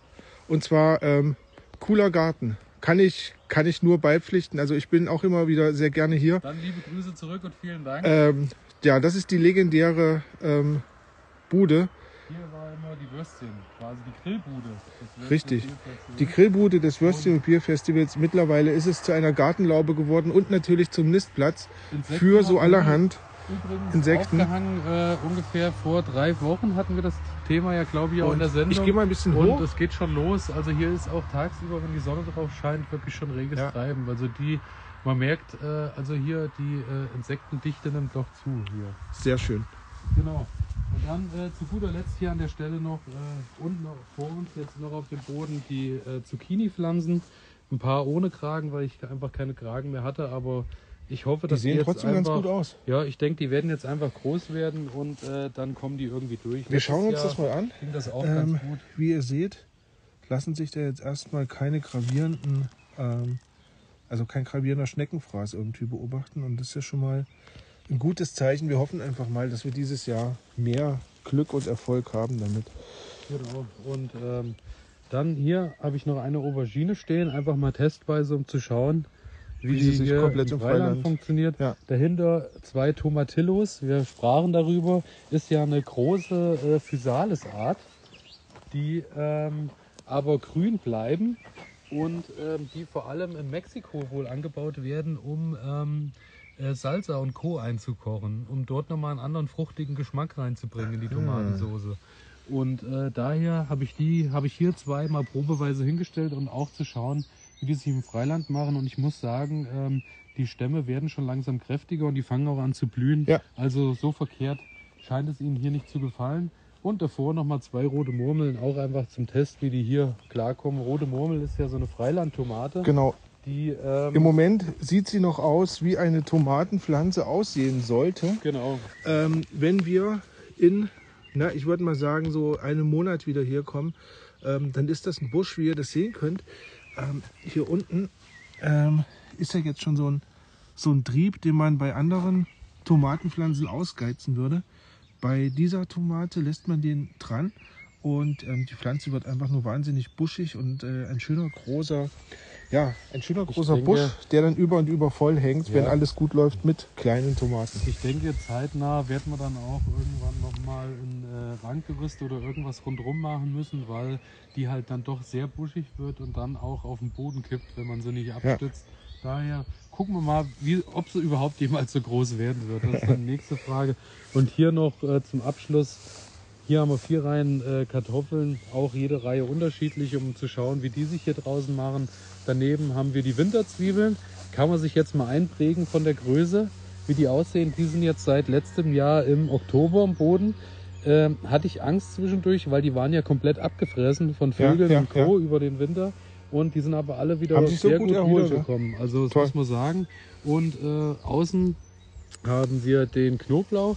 und zwar ähm, cooler Garten. Kann ich, kann ich nur beipflichten. Also ich bin auch immer wieder sehr gerne hier. Dann liebe Grüße zurück und vielen Dank. Ähm, ja, das ist die legendäre ähm, Bude. Hier war immer die Würstchen, quasi die Grillbude. Richtig. Die Grillbude des Würstchen- und Bierfestivals. Mittlerweile ist es zu einer Gartenlaube geworden und natürlich zum Nistplatz für so allerhand. Übrigens Insekten. aufgehangen, äh, ungefähr vor drei Wochen hatten wir das Thema ja, glaube ich, auch in der Sendung. ich gehe mal ein bisschen und hoch. es geht schon los. Also hier ist auch tagsüber, wenn die Sonne drauf scheint, wirklich schon reges Ja. Treiben. Also die, man merkt, äh, also hier die äh, Insektendichte nimmt doch zu hier. Sehr schön. Genau. Und dann äh, zu guter Letzt hier an der Stelle noch äh, unten noch vor uns jetzt noch auf dem Boden die äh, Zucchini-Pflanzen. Ein paar ohne Kragen, weil ich einfach keine Kragen mehr hatte, aber ich hoffe, Die dass sehen jetzt trotzdem einfach, ganz gut aus. Ja, ich denke, die werden jetzt einfach groß werden und äh, dann kommen die irgendwie durch. Wir schauen uns das mal an. Das auch Ähm, ganz gut. Wie ihr seht, lassen sich da jetzt erstmal keine gravierenden, ähm, also kein gravierender Schneckenfraß irgendwie beobachten. Und das ist ja schon mal ein gutes Zeichen. Wir hoffen einfach mal, dass wir dieses Jahr mehr Glück und Erfolg haben damit. Genau. Und ähm, dann hier habe ich noch eine Aubergine stehen, einfach mal testweise, um zu schauen, wie, Wie sich komplett im Freiland, funktioniert. Ja. Dahinter zwei Tomatillos. Wir sprachen darüber. Ist ja eine große äh, Physalis-Art, die ähm, aber grün bleiben und ähm, die vor allem in Mexiko wohl angebaut werden, um ähm, äh, Salsa und Co. einzukochen, um dort nochmal einen anderen fruchtigen Geschmack reinzubringen in die Tomatensoße. Und äh, daher habe ich die, habe ich hier zweimal probeweise hingestellt und auch zu schauen, wie die sich im Freiland machen. Und ich muss sagen, ähm, die Stämme werden schon langsam kräftiger und die fangen auch an zu blühen. Ja. Also so verkehrt scheint es ihnen hier nicht zu gefallen. Und davor nochmal zwei rote Murmeln, auch einfach zum Test, wie die hier klarkommen. Rote Murmel ist ja so eine Freilandtomate. Genau. Die, ähm, Im Moment sieht sie noch aus, wie eine Tomatenpflanze aussehen sollte. Genau. Ähm, wenn wir in, na, ich würde mal sagen, so einem Monat wieder hier kommen, ähm, dann ist das ein Busch, wie ihr das sehen könnt. Ähm, hier unten ähm, ist ja jetzt schon so ein, so ein Trieb, den man bei anderen Tomatenpflanzen ausgeizen würde. Bei dieser Tomate lässt man den dran und ähm, die Pflanze wird einfach nur wahnsinnig buschig und äh, ein schöner großer, ja, ein schöner großer denke- Busch, der dann über und über voll hängt, wenn Ja. alles gut läuft mit kleinen Tomaten. Ich denke, zeitnah werden wir dann auch irgendwann nochmal ein äh, Randgerüst oder irgendwas rundherum machen müssen, weil die halt dann doch sehr buschig wird und dann auch auf den Boden kippt, wenn man sie nicht abstützt. Daher gucken wir mal, wie, ob sie überhaupt jemals so groß werden wird. Das ist dann die nächste Frage. Und hier noch äh, zum Abschluss. Hier haben wir vier Reihen äh, Kartoffeln, auch jede Reihe unterschiedlich, um zu schauen, wie die sich hier draußen machen. Daneben haben wir die Winterzwiebeln. Kann man sich jetzt mal einprägen von der Größe, wie die aussehen. Die sind jetzt seit letztem Jahr im Oktober am Boden. ähm, hatte ich Angst zwischendurch, weil die waren ja komplett abgefressen von Vögeln ja, und Co. über den Winter. Und die sind aber alle wieder sich so sehr gut gut, erholt, wiedergekommen. Also das Toll. muss man sagen. Und äh, außen haben wir den Knoblauch.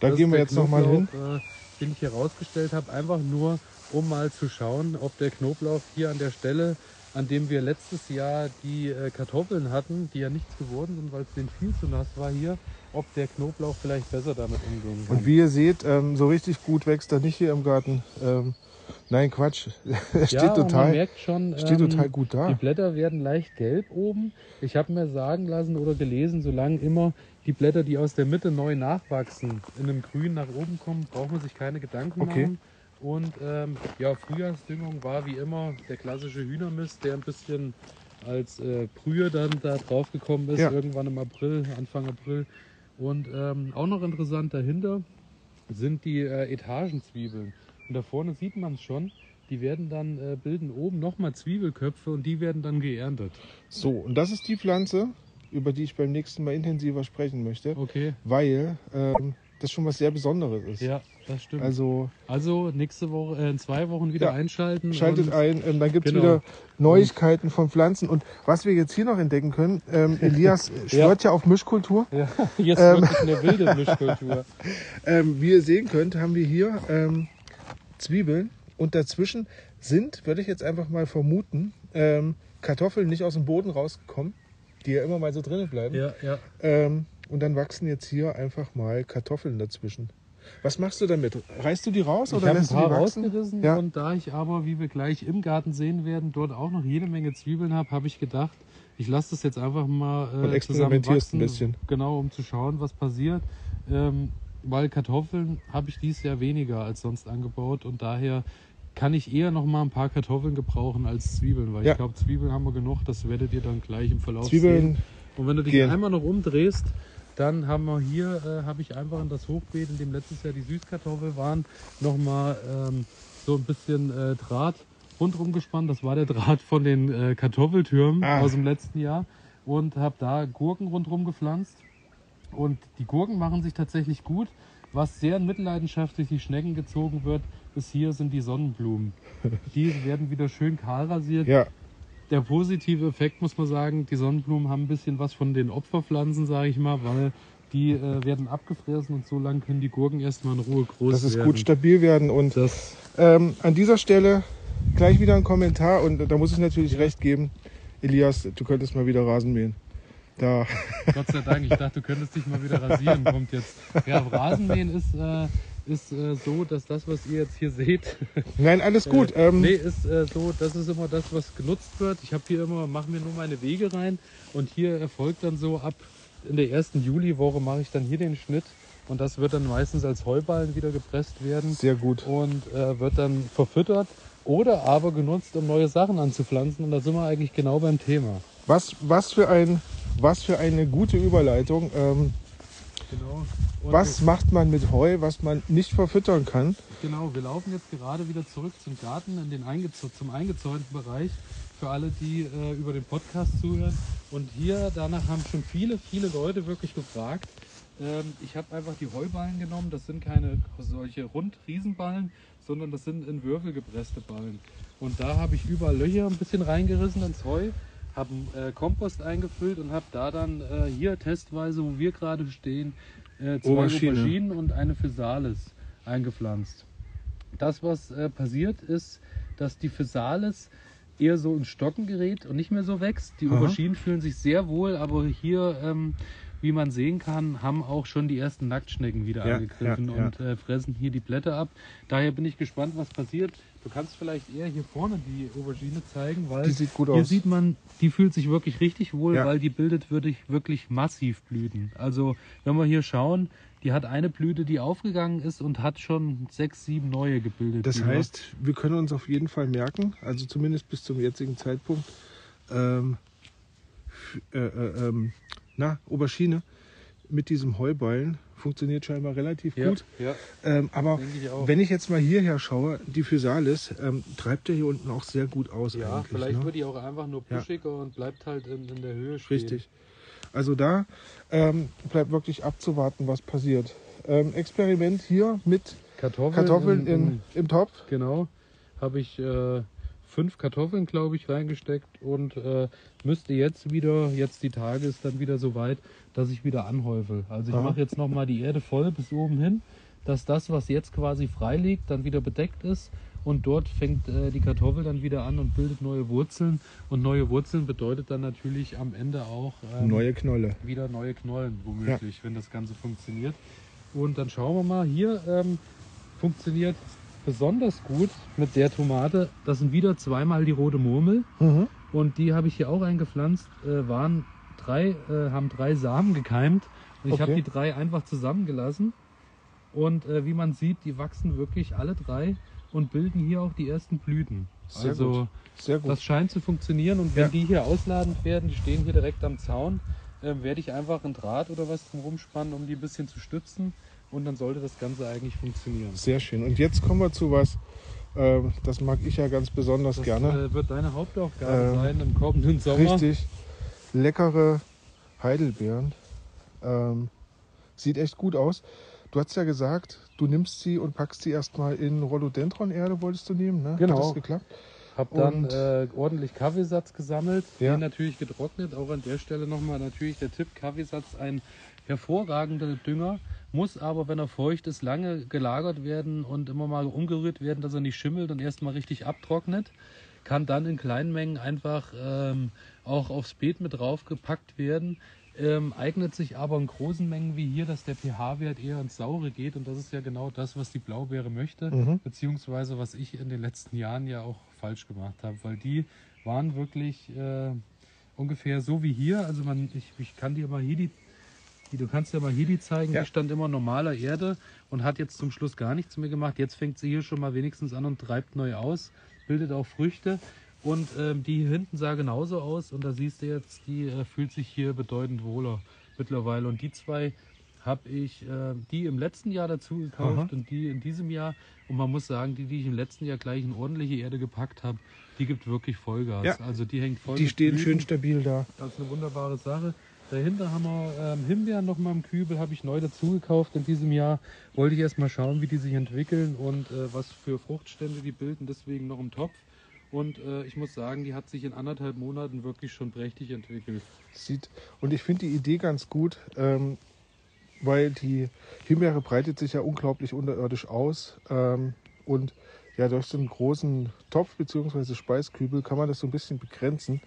Da Das gehen wir jetzt nochmal hin. Äh, den ich hier rausgestellt habe, einfach nur, um mal zu schauen, ob der Knoblauch hier an der Stelle, an dem wir letztes Jahr die äh, Kartoffeln hatten, die ja nichts geworden sind, weil es denen viel zu nass war hier, ob der Knoblauch vielleicht besser damit umgehen kann. Und wie ihr seht, ähm, so richtig gut wächst er nicht hier im Garten. Nein, Quatsch. steht, ja, man total, merkt schon, steht ähm, total gut Die da. Blätter werden leicht gelb oben. Ich habe mir sagen lassen oder gelesen, solange immer die Blätter, die aus der Mitte neu nachwachsen, in einem Grün nach oben kommen, braucht man sich keine Gedanken Okay. machen. Und ähm, ja, Frühjahrsdüngung war wie immer der klassische Hühnermist, der ein bisschen als äh, Brühe dann da drauf gekommen ist, Ja. irgendwann im April, Anfang April. Und ähm, auch noch interessant dahinter sind die äh, Etagenzwiebeln. Und da vorne sieht man es schon. Die werden dann äh, bilden oben nochmal Zwiebelköpfe und die werden dann geerntet. So, und das ist die Pflanze, über die ich beim nächsten Mal intensiver sprechen möchte, Okay. weil ähm, das schon was sehr Besonderes ist. Ja, das stimmt. Also, Also nächste Woche, äh, in zwei Wochen wieder Ja, einschalten. schaltet ein, ähm, dann gibt es Genau. wieder Neuigkeiten von Pflanzen. Und was wir jetzt hier noch entdecken können, ähm, Elias schwört ja. auf Mischkultur. Ja, jetzt Ähm. eine wilde Mischkultur. Ähm, wie ihr sehen könnt, haben wir hier ähm, Zwiebeln und dazwischen sind, würde ich jetzt einfach mal vermuten, ähm, Kartoffeln nicht aus dem Boden rausgekommen, die ja immer mal so drinnen bleiben. ja, ja. Ähm, und dann wachsen jetzt hier einfach mal Kartoffeln dazwischen. Was machst du damit? Reißt du die raus Ich oder ein lässt du paar die wachsen? rausgerissen Ja. und da ich aber, wie wir gleich im Garten sehen werden, dort auch noch jede Menge Zwiebeln habe, habe ich gedacht, ich lasse das jetzt einfach mal äh, Und experimentierst ein bisschen. Genau, um zu schauen, was passiert. Ähm, weil Kartoffeln habe ich dieses Jahr weniger als sonst angebaut und daher kann ich eher noch mal ein paar Kartoffeln gebrauchen als Zwiebeln, weil Ja. ich glaube, Zwiebeln haben wir genug, das werdet ihr dann gleich im Verlauf Zwiebeln, sehen. Und wenn du dich gehen. einmal noch umdrehst, dann haben wir hier, äh, habe ich einfach in das Hochbeet, in dem letztes Jahr die Süßkartoffel waren, nochmal ähm, so ein bisschen äh, Draht rundherum gespannt. Das war der Draht von den äh, Kartoffeltürmen Ah. aus dem letzten Jahr. Und habe da Gurken rundherum gepflanzt. Und die Gurken machen sich tatsächlich gut. Was sehr in Mitleidenschaft durch die Schnecken gezogen wird, ist hier sind die Sonnenblumen. Die werden wieder schön kahl rasiert ja, der positive Effekt muss man sagen, die Sonnenblumen haben ein bisschen was von den Opferpflanzen, sage ich mal, weil die äh, werden abgefressen und so lange können die Gurken erstmal in Ruhe groß dass es werden. gut stabil werden. Und ähm, an dieser Stelle gleich wieder ein Kommentar und da muss ich natürlich recht geben. Elias, du könntest mal wieder Rasen mähen. Da, Gott sei Dank, ich dachte, du könntest dich mal wieder rasieren, kommt jetzt. Ja, Rasenmähen ist, äh, ist äh, so, dass das, was ihr jetzt hier seht, nein, alles gut. Äh, ähm, nee, ist äh, so, das ist immer das, was genutzt wird. Ich habe hier immer, mache mir nur meine Wege rein und hier erfolgt dann so ab in der ersten Juliwoche mache ich dann hier den Schnitt und das wird dann meistens als Heuballen wieder gepresst werden Sehr gut. und äh, wird dann verfüttert oder aber genutzt, um neue Sachen anzupflanzen und da sind wir eigentlich genau beim Thema. Was, was, für, ein, was für eine gute Überleitung. Ähm, Genau. Und was macht man mit Heu, was man nicht verfüttern kann? Genau, wir laufen jetzt gerade wieder zurück zum Garten, in den eingezäu zum eingezäunten Bereich. Für alle, die äh, über den Podcast zuhören. Und hier, danach haben schon viele, viele Leute wirklich gefragt. Ähm, ich habe einfach die Heuballen genommen. Das sind keine solche Rund-Riesenballen, sondern das sind in Würfel gepresste Ballen. Und da habe ich überall Löcher ein bisschen reingerissen ins Heu, habe äh, Kompost eingefüllt und habe da dann äh, hier testweise, wo wir gerade stehen, äh, zwei Aubergine. Auberginen und eine Physalis eingepflanzt. Das, was äh, passiert, ist, dass die Physalis eher so ins Stocken gerät und nicht mehr so wächst. Die Aha. Auberginen fühlen sich sehr wohl, aber hier, ähm, wie man sehen kann, haben auch schon die ersten Nacktschnecken wieder Ja, angegriffen ja, ja. und äh, fressen hier die Blätter ab. Daher bin ich gespannt, was passiert. Du kannst vielleicht eher hier vorne die Aubergine zeigen, weil Die sieht gut hier aus. sieht man, die fühlt sich wirklich richtig wohl, weil die bildet wirklich, wirklich massiv Blüten. Also wenn wir hier schauen, die hat eine Blüte, die aufgegangen ist und hat schon sechs, sieben neue gebildet. Das heißt, wir können uns auf jeden Fall merken, also zumindest bis zum jetzigen Zeitpunkt, ähm, äh, äh, ähm, na, Aubergine mit diesem Heuballen funktioniert scheinbar relativ ja, gut. Ja, Ähm, aber ich wenn ich jetzt mal hierher schaue, die Physalis ähm, treibt ja hier unten auch sehr gut aus. ja vielleicht ne? wird die auch einfach nur Ja. buschiger und bleibt halt in, in der Höhe stehen. Richtig. Also da ähm, bleibt wirklich abzuwarten, was passiert. Ähm, Experiment hier mit Kartoffeln, Kartoffeln in, im, im Topf. Genau. Habe ich äh, fünf Kartoffeln, glaube ich, reingesteckt und äh, müsste jetzt wieder, jetzt die Tage ist dann wieder so weit, dass ich wieder anhäufel. Also ich mache jetzt nochmal die Erde voll bis oben hin, dass das, was jetzt quasi frei liegt, dann wieder bedeckt ist. Und dort fängt äh, die Kartoffel dann wieder an und bildet neue Wurzeln. Und neue Wurzeln bedeutet dann natürlich am Ende auch ähm, Neue Knolle. wieder neue Knollen, womöglich, wenn das Ganze funktioniert. Und dann schauen wir mal, hier ähm, funktioniert besonders gut mit der Tomate. Das sind wieder zweimal die rote Murmel. Mhm. Und die habe ich hier auch eingepflanzt. Äh, waren drei, äh, haben drei Samen gekeimt. Und ich Okay. habe die drei einfach zusammengelassen. Und äh, wie man sieht, die wachsen wirklich alle drei und bilden hier auch die ersten Blüten. Sehr also gut. Sehr gut. das scheint zu funktionieren und wenn Ja. die hier ausladend werden, die stehen hier direkt am Zaun, ähm, werde ich einfach ein Draht oder was drum rumspannen, um die ein bisschen zu stützen und dann sollte das Ganze eigentlich funktionieren. Sehr schön. Und jetzt kommen wir zu was, ähm, das mag ich ja ganz besonders Das gerne. äh, wird deine Hauptaufgabe Ähm, sein im kommenden Sommer. Richtig leckere Heidelbeeren. Ähm, sieht echt gut aus. Du hast ja gesagt, du nimmst sie und packst sie erstmal in Rhododendron-Erde, wolltest du nehmen, ne? Genau. Hat das geklappt? Hab dann äh, ordentlich Kaffeesatz gesammelt, Ja. den natürlich getrocknet. Auch an der Stelle nochmal natürlich der Tipp, Kaffeesatz ein hervorragender Dünger, muss aber, wenn er feucht ist, lange gelagert werden und immer mal umgerührt werden, dass er nicht schimmelt und erstmal richtig abtrocknet. Kann dann in kleinen Mengen einfach ähm, auch aufs Beet mit draufgepackt werden. Ähm, eignet sich aber in großen Mengen wie hier, dass der pH-Wert eher ins Saure geht und das ist ja genau das, was die Blaubeere möchte, Mhm. beziehungsweise was ich in den letzten Jahren ja auch falsch gemacht habe, weil die waren wirklich äh, ungefähr so wie hier. Also man, ich, ich kann dir mal hier die, die, du kannst dir mal hier die zeigen, Ja. die stand immer normaler Erde und hat jetzt zum Schluss gar nichts mehr gemacht. Jetzt fängt sie hier schon mal wenigstens an und treibt neu aus, bildet auch Früchte. Und ähm, die hier hinten sah genauso aus und da siehst du jetzt, die äh, fühlt sich hier bedeutend wohler mittlerweile. Und die zwei habe ich äh, die im letzten Jahr dazu gekauft Aha. und die in diesem Jahr. Und man muss sagen, die, die ich im letzten Jahr gleich in ordentliche Erde gepackt habe, die gibt wirklich Vollgas. Ja. Also die hängt voll Die stehen Blüten. schön stabil da. Das ist eine wunderbare Sache. Dahinter haben wir ähm, Himbeeren noch mal im Kübel, habe ich neu dazu gekauft in diesem Jahr. Wollte ich erst mal schauen, wie die sich entwickeln und äh, was für Fruchtstände die bilden, deswegen noch im Topf. Und äh, ich muss sagen, die hat sich in anderthalb Monaten wirklich schon prächtig entwickelt. Sieht, und ich finde die Idee ganz gut, ähm, weil die Himbeere breitet sich ja unglaublich unterirdisch aus. Ähm, und ja, durch so einen großen Topf bzw. Speiskübel kann man das so ein bisschen begrenzen.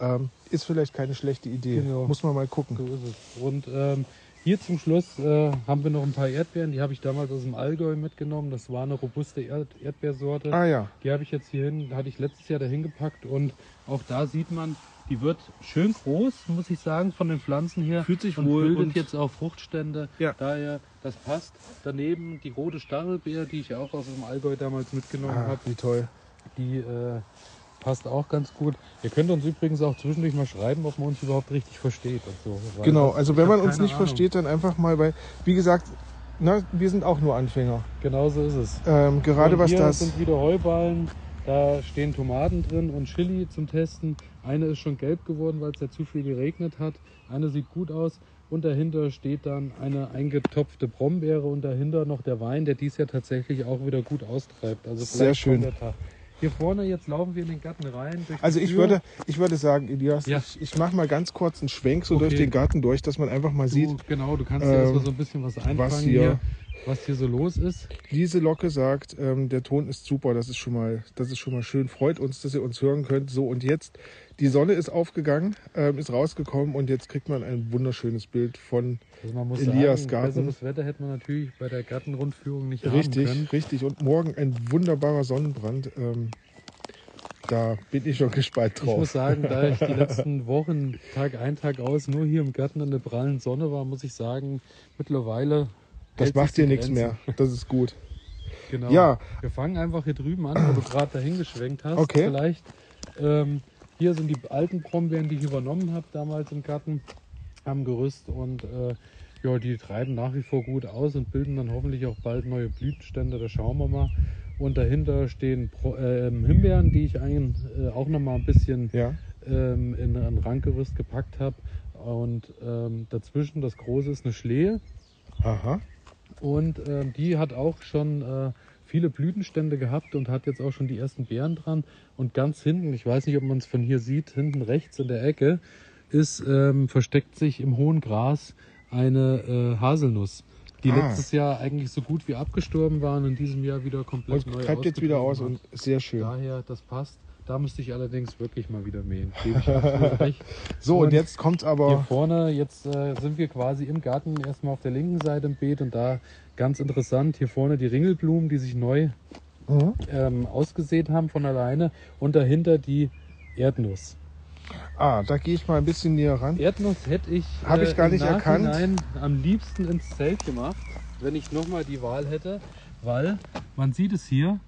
Ähm, ist vielleicht keine schlechte Idee. Genau. Muss man mal gucken. So ist es. Und ähm, hier zum Schluss äh, haben wir noch ein paar Erdbeeren, die habe ich damals aus dem Allgäu mitgenommen. Das war eine robuste Erd Erdbeersorte. Ah ja, Die habe ich jetzt hierhin, hatte ich letztes Jahr dahin gepackt und auch da sieht man, die wird schön groß, muss ich sagen, von den Pflanzen her. Fühlt sich und wohl bildet und- jetzt auch Fruchtstände. Ja. Daher, das passt. Daneben die rote Stachelbeer, die ich auch aus dem Allgäu damals mitgenommen ah, habe, wie toll. die äh, passt auch ganz gut. Ihr könnt uns übrigens auch zwischendurch mal schreiben, ob man uns überhaupt richtig versteht. Und so, Genau, also wenn man uns nicht Ahnung. versteht, dann einfach mal, weil, wie gesagt, na, wir sind auch nur Anfänger. Genau so ist es. Ähm, gerade und was hier das. sind wieder Heuballen. Da stehen Tomaten drin und Chili zum Testen. Eine ist schon gelb geworden, weil es ja zu viel geregnet hat. Eine sieht gut aus. Und dahinter steht dann eine eingetopfte Brombeere und dahinter noch der Wein, der dies ja tatsächlich auch wieder gut austreibt. Also Sehr schön. Hier vorne, jetzt laufen wir in den Garten rein. Also ich Tür. würde, ich würde sagen, Elias, Ja. ich, ich mache mal ganz kurz einen Schwenk so Okay. durch den Garten durch, dass man einfach mal sieht, Du, genau, du kannst ja erstmal ähm, so ein bisschen was einfangen hier- hier, was hier so los ist. Diese Locke sagt, ähm, der Ton ist super, das ist schon mal, das ist schon mal schön. Freut uns, dass ihr uns hören könnt. So und jetzt, die Sonne ist aufgegangen, ähm, ist rausgekommen und jetzt kriegt man ein wunderschönes Bild von Also man muss Elias sagen, Garten. besseres Wetter hätte man natürlich bei der Gartenrundführung nicht haben richtig, können. richtig und morgen ein wunderbarer Sonnenbrand. Ähm, da bin ich schon gespannt Ich muss drauf. sagen, da ich die letzten Wochen Tag ein, Tag aus nur hier im Garten in der prallen Sonne war, muss ich sagen, mittlerweile. Das macht dir nichts mehr. Das ist gut. Genau. Ja. Wir fangen einfach hier drüben an, wo du gerade dahin geschwenkt hast. Okay. Vielleicht. Ähm, hier sind die alten Brombeeren, die ich übernommen habe damals im Garten am Gerüst und äh, ja, die treiben nach wie vor gut aus und bilden dann hoffentlich auch bald neue Blütenstände. Da schauen wir mal. Und dahinter stehen Pro, ähm, Himbeeren, die ich ein, äh, auch noch mal ein bisschen Ja. ähm, in ein Rankgerüst gepackt habe. Und ähm, dazwischen das große ist eine Schlehe. Aha. Und ähm, die hat auch schon äh, viele Blütenstände gehabt und hat jetzt auch schon die ersten Beeren dran. Und ganz hinten, ich weiß nicht, ob man es von hier sieht, hinten rechts in der Ecke, ist, ähm, versteckt sich im hohen Gras eine äh, Haselnuss, die Ah. letztes Jahr eigentlich so gut wie abgestorben waren und in diesem Jahr wieder komplett Und neu treibt jetzt wieder aus und sehr schön. Daher, das passt. Da müsste ich allerdings wirklich mal wieder mähen. So, und Und jetzt kommt Hier aber. vorne, jetzt äh, sind wir quasi im Garten erstmal auf der linken Seite im Beet und da ganz interessant, hier vorne die Ringelblumen, die sich neu Mhm. ähm, ausgesät haben von alleine und dahinter die Erdnuss. Ah, da gehe ich mal ein bisschen näher ran. Erdnuss hätte ich, äh, Hab ich gar im nicht erkannt. Am liebsten ins Zelt gemacht, wenn ich nochmal die Wahl hätte, weil man sieht es hier,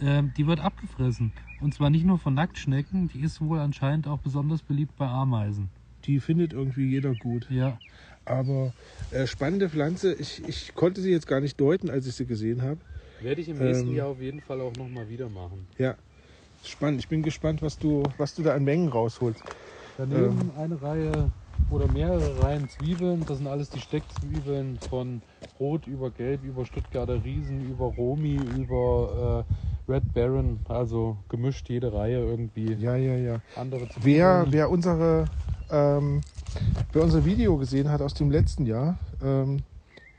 ähm, die wird abgefressen. Und zwar nicht nur von Nacktschnecken, die ist wohl anscheinend auch besonders beliebt bei Ameisen. Die findet irgendwie jeder gut. Ja, Aber äh, spannende Pflanze. Ich, ich konnte sie jetzt gar nicht deuten, als ich sie gesehen habe. werde ich im nächsten Ähm, Jahr auf jeden Fall auch nochmal wieder machen. Ja, spannend. Ich bin gespannt, was du, was du da an Mengen rausholst. Daneben eine Reihe oder mehrere Reihen Zwiebeln. Das sind alles die Steckzwiebeln von Rot über Gelb, über Stuttgarter Riesen, über Romi, über äh, Red Baron. Also gemischt jede Reihe irgendwie Ja, ja, ja. andere Zwiebeln. Wer, wer, unsere, ähm, wer unser Video gesehen hat aus dem letzten Jahr, ähm,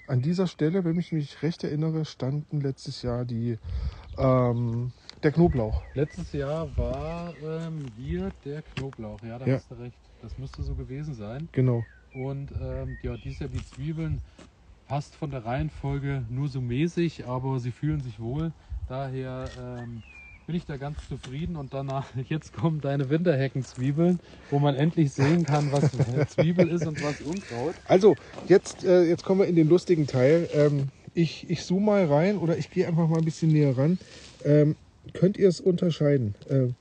an dieser Stelle, wenn ich mich recht erinnere, standen letztes Jahr die, ähm, der Knoblauch. Letztes Jahr war ähm, hier der Knoblauch. Ja, da Ja. hast du recht. Das müsste so gewesen sein. Genau. Und ähm, ja, dieses Jahr die Zwiebeln passt von der Reihenfolge nur so mäßig, aber sie fühlen sich wohl. Daher ähm, bin ich da ganz zufrieden. Und danach, jetzt kommen deine Winterheckenzwiebeln, wo man endlich sehen kann, was Zwiebel ist und was Unkraut. Also, jetzt, äh, jetzt kommen wir in den lustigen Teil. Ähm, ich, ich zoome mal rein oder ich gehe einfach mal ein bisschen näher ran. Ähm, könnt ihr es unterscheiden? Ähm,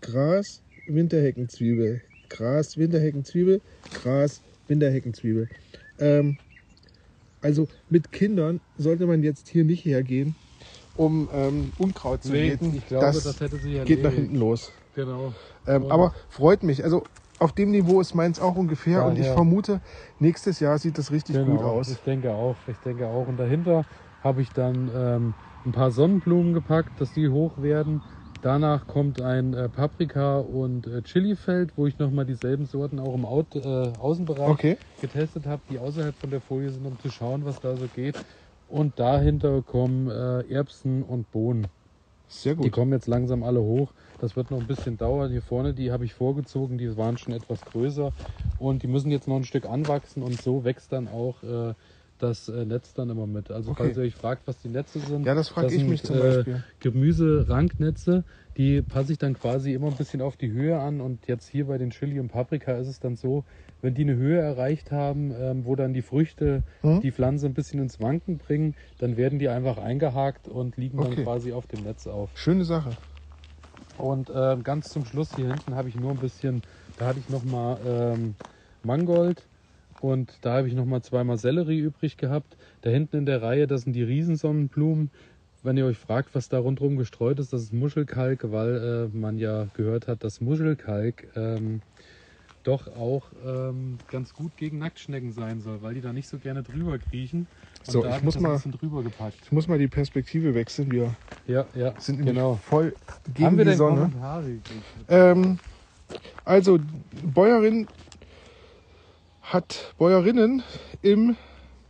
Gras, Winterheckenzwiebel. Gras, Winterheckenzwiebel. Gras, Winterheckenzwiebel. Ähm, also mit Kindern sollte man jetzt hier nicht hergehen, um ähm, Unkraut zu Nee, jäten. ich glaube, das, das hätte sich geht nach hinten los. Genau. Ähm, aber freut mich. Also auf dem Niveau ist meins auch ungefähr Ja, und ich ja. vermute, nächstes Jahr sieht das richtig gut aus. Genau, Ich denke auch, ich denke auch. Und dahinter habe ich dann ähm, ein paar Sonnenblumen gepackt, dass die hoch werden. Danach kommt ein äh, Paprika- und äh, Chilifeld, wo ich nochmal dieselben Sorten auch im Out, äh, Außenbereich Okay. getestet habe, die außerhalb von der Folie sind, um zu schauen, was da so geht. Und dahinter kommen äh, Erbsen und Bohnen. Sehr Die gut. kommen jetzt langsam alle hoch. Das wird noch ein bisschen dauern. Hier vorne, die habe ich vorgezogen, die waren schon etwas größer. Und die müssen jetzt noch ein Stück anwachsen und so wächst dann auch äh, das äh, Netz dann immer mit. Also Okay. falls ihr euch fragt, was die Netze sind. Ja, das frage ich sind, mich zum äh, Beispiel. Gemüse-Ranknetze, die passe ich dann quasi immer ein bisschen auf die Höhe an. Und jetzt hier bei den Chili und Paprika ist es dann so, wenn die eine Höhe erreicht haben, ähm, wo dann die Früchte Hm? die Pflanze ein bisschen ins Wanken bringen, dann werden die einfach eingehakt und liegen Okay. dann quasi auf dem Netz auf. Schöne Sache. Und ähm, ganz zum Schluss hier hinten habe ich nur ein bisschen, da hatte ich nochmal ähm, Mangold und da habe ich nochmal zweimal Sellerie übrig gehabt. Da hinten in der Reihe, das sind die Riesensonnenblumen. Wenn ihr euch fragt, was da rundherum gestreut ist, das ist Muschelkalk, weil äh, man ja gehört hat, dass Muschelkalk ähm, doch auch ähm, ganz gut gegen Nacktschnecken sein soll, weil die da nicht so gerne drüber kriechen. Und So, da ich muss mal- ein bisschen drüber gepackt. Ich muss mal die Perspektive wechseln. Wir Ja, ja, sind genau. voll gegen Haben wir die denn Sonne. Ähm, also, Bäuerin hat Bäuerinnen im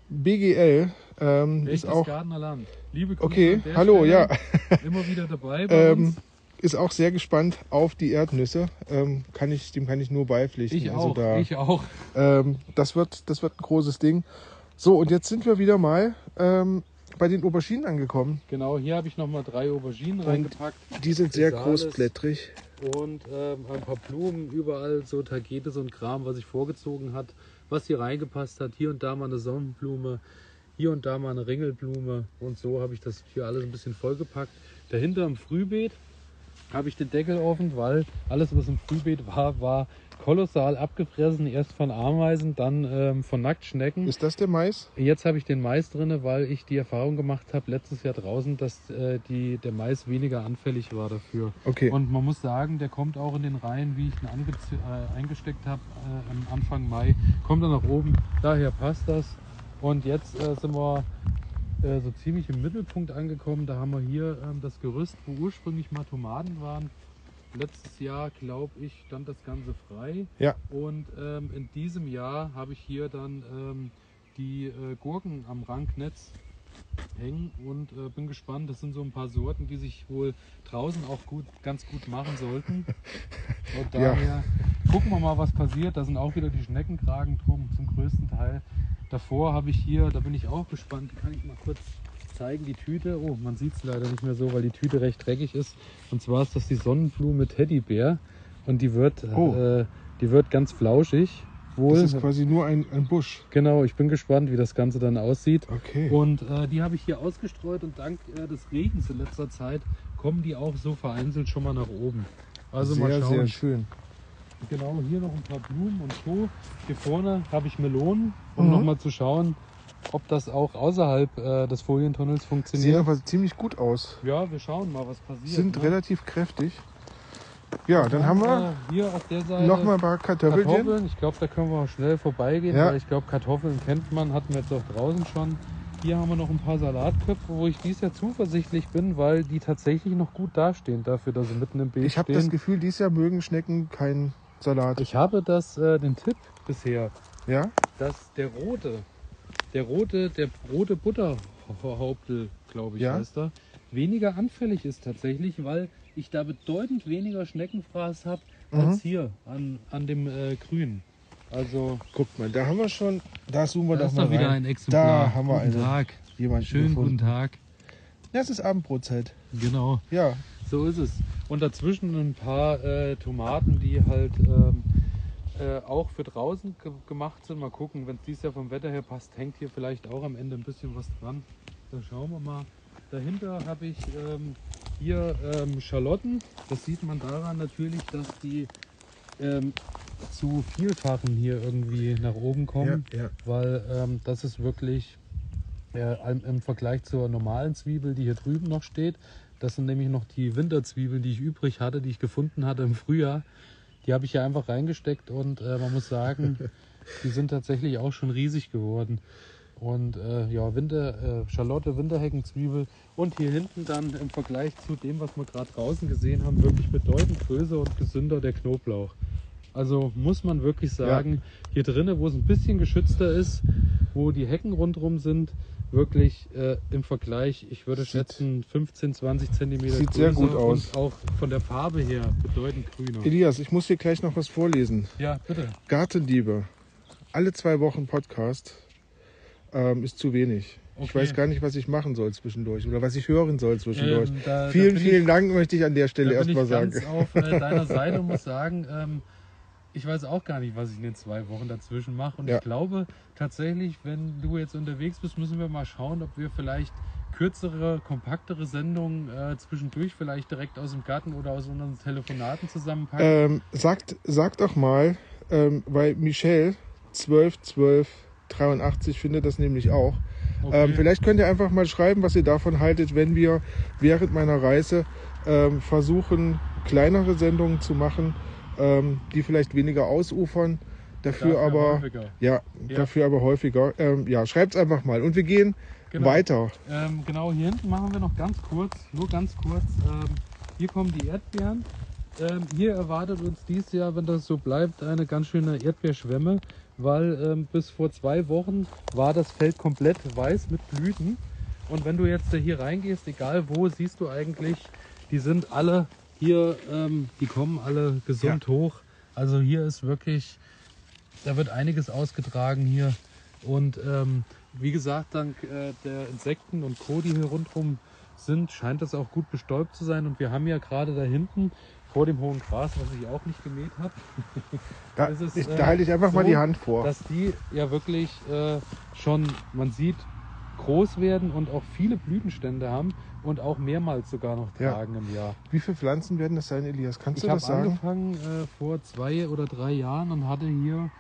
BGL. Ähm, Welches ist auch Gardener Land? Liebe Grüße Okay, hallo, Stelle. ja. Immer wieder dabei bei ähm, uns. ist auch sehr gespannt auf die Erdnüsse. Ähm, kann ich, dem kann ich nur beipflichten. Ich Also auch, da, ich auch. Ähm, das, wird, das wird ein großes Ding. So, und jetzt sind wir wieder mal ähm, bei den Auberginen angekommen. Genau, hier habe ich nochmal drei Auberginen reingepackt Die sind sehr großblättrig. Und ähm, ein paar Blumen, überall so Tagetes und Kram, was ich vorgezogen hat, was hier reingepasst hat. Hier und da mal eine Sonnenblume, hier und da mal eine Ringelblume und so habe ich das hier alles ein bisschen vollgepackt. Dahinter im Frühbeet habe ich den Deckel offen, weil alles, was im Frühbeet war, war kolossal abgefressen. Erst von Ameisen, dann ähm, von Nacktschnecken. Ist das der Mais? Jetzt habe ich den Mais drinne, weil ich die Erfahrung gemacht habe letztes Jahr draußen, dass äh, die, der Mais weniger anfällig war dafür. Okay. Und man muss sagen, der kommt auch in den Reihen, wie ich ihn äh, eingesteckt habe äh, am Anfang Mai, kommt er nach oben. Daher passt das. Und jetzt äh, sind wir äh, so ziemlich im Mittelpunkt angekommen. Da haben wir hier ähm, das Gerüst, wo ursprünglich mal Tomaten waren. Letztes Jahr, glaube ich, stand das Ganze frei. Ja. Und ähm, in diesem Jahr habe ich hier dann ähm, die äh, Gurken am Ranknetz hängen und äh, bin gespannt. Das sind so ein paar Sorten, die sich wohl draußen auch gut, ganz gut machen sollten. Und Ja. daher gucken wir mal, was passiert. Da sind auch wieder die Schneckenkragen drum zum größten Teil. Davor habe ich hier, da bin ich auch gespannt, kann ich mal kurz zeigen, die Tüte. Oh, man sieht es leider nicht mehr so, weil die Tüte recht dreckig ist. Und zwar ist das die Sonnenblume Teddybär. Und die wird, Oh. äh, die wird ganz flauschig. Wohl. Das ist quasi nur ein, ein Busch. Genau, ich bin gespannt, wie das Ganze dann aussieht. Okay. Und äh, die habe ich hier ausgestreut und dank äh, des Regens in letzter Zeit kommen die auch so vereinzelt schon mal nach oben. Also sehr, mal schauen. sehr schön. Genau, hier noch ein paar Blumen und Co. Hier vorne habe ich Melonen, um Mhm. nochmal zu schauen, ob das auch außerhalb äh, des Folientunnels funktioniert. aber ziemlich gut aus. Ja, wir schauen mal, was passiert. Sind ne? relativ kräftig. Ja, dann haben wir äh, hier auf der Seite noch mal ein paar Kartoffelchen. Kartoffeln. Ich glaube, da können wir auch schnell vorbeigehen, Ja. weil ich glaube, Kartoffeln kennt man, hatten wir jetzt auch draußen schon. Hier haben wir noch ein paar Salatköpfe, wo ich dies Jahr zuversichtlich bin, weil die tatsächlich noch gut dastehen dafür, dass sie mitten im Beet Ich habe stehen. das Gefühl, dieses Jahr mögen Schnecken keinen Salat. ich habe das, äh, den Tipp bisher, Ja? dass der rote, der rote, der rote Butterhauptel, glaube ich, Ja? heißt er, weniger anfällig ist tatsächlich, weil ich da bedeutend weniger Schneckenfraß habe Mhm. als hier an, an dem äh, Grün. Also Guck mal, da haben wir schon. Da zoomen wir da doch ist mal doch wieder rein. ein Exemplar. Da haben wir guten. Tag. Jemand Schönen gefunden. guten Tag. Ja, es ist Abendbrotzeit. Genau, Ja, so ist es. Und dazwischen ein paar äh, Tomaten, die halt ähm, äh, auch für draußen ge gemacht sind. Mal gucken, wenn es dieses Jahr vom Wetter her passt, hängt hier vielleicht auch am Ende ein bisschen was dran. Dann schauen wir mal. Dahinter habe ich ähm, hier ähm, Schalotten. Das sieht man daran natürlich, dass die ähm, zu Vielfachen hier irgendwie nach oben kommen. ja, ja. weil ähm, das ist wirklich äh, im- im Vergleich zur normalen Zwiebel, die hier drüben noch steht. Das sind nämlich noch die Winterzwiebeln, die ich übrig hatte, die ich gefunden hatte im Frühjahr. Die habe ich hier einfach reingesteckt und äh, man muss sagen, die sind tatsächlich auch schon riesig geworden. Und äh, ja, Winter, äh, Schalotte, Winterheckenzwiebel und hier hinten dann im Vergleich zu dem, was wir gerade draußen gesehen haben, wirklich bedeutend größer und gesünder der Knoblauch. Also muss man wirklich sagen, hier drinnen, wo es ein bisschen geschützter ist, wo die Hecken rundherum sind, wirklich äh, im Vergleich, ich würde Sieht- schätzen 15, 20 Zentimeter Sieht sehr gut aus. und auch von der Farbe her bedeutend grüner. Elias, ich muss dir gleich noch was vorlesen. Ja, bitte. Gartenliebe. Alle zwei Wochen Podcast ähm, ist zu wenig. Ich Okay. weiß gar nicht, was ich machen soll zwischendurch oder was ich hören soll zwischendurch. Ähm, da- da vielen, bin vielen ich- Dank möchte ich an der Stelle Da erstmal ich sagen. ganz auf äh, deiner Seite und muss sagen, ähm, ich weiß auch gar nicht, was ich in den zwei Wochen dazwischen mache. Und Ja. ich glaube tatsächlich, wenn du jetzt unterwegs bist, müssen wir mal schauen, ob wir vielleicht kürzere, kompaktere Sendungen äh, zwischendurch vielleicht direkt aus dem Garten oder aus unseren Telefonaten zusammenpacken. Ähm, sagt, sagt doch mal, ähm, weil Michelle 12 12 83 findet das nämlich auch. Okay. Ähm, vielleicht könnt ihr einfach mal schreiben, was ihr davon haltet, wenn wir während meiner Reise ähm, versuchen, kleinere Sendungen zu machen, ähm, die vielleicht weniger ausufern, dafür, Dafür aber häufiger. ja, Ja. dafür aber häufiger. Ähm, ja, schreibt's einfach mal und wir gehen Genau. weiter. Ähm, genau, hier hinten machen wir noch ganz kurz, nur ganz kurz. Ähm, hier kommen die Erdbeeren. Ähm, hier erwartet uns dieses Jahr, wenn das so bleibt, eine ganz schöne Erdbeerschwemme, weil ähm, bis vor zwei Wochen war das Feld komplett weiß mit Blüten. Und wenn du jetzt hier reingehst, egal wo, siehst du eigentlich, die sind alle hier, ähm, die kommen alle gesund hoch. Also hier ist wirklich, da wird einiges ausgetragen hier. Und ähm, wie gesagt, dank äh, der Insekten und Co., die hier rundherum sind, scheint das auch gut bestäubt zu sein. Und wir haben ja gerade da hinten vor dem hohen Gras, was ich auch nicht gemäht habe, Da, Es ist, ich, äh, da halte ich einfach mal so, die Hand vor. dass die ja wirklich äh, schon, man sieht, groß werden und auch viele Blütenstände haben und auch mehrmals sogar noch Ja. tragen im Jahr. Wie viele Pflanzen werden das sein, Elias? Kannst Ich du habe das sagen? angefangen äh, vor zwei oder drei Jahren und hatte hier,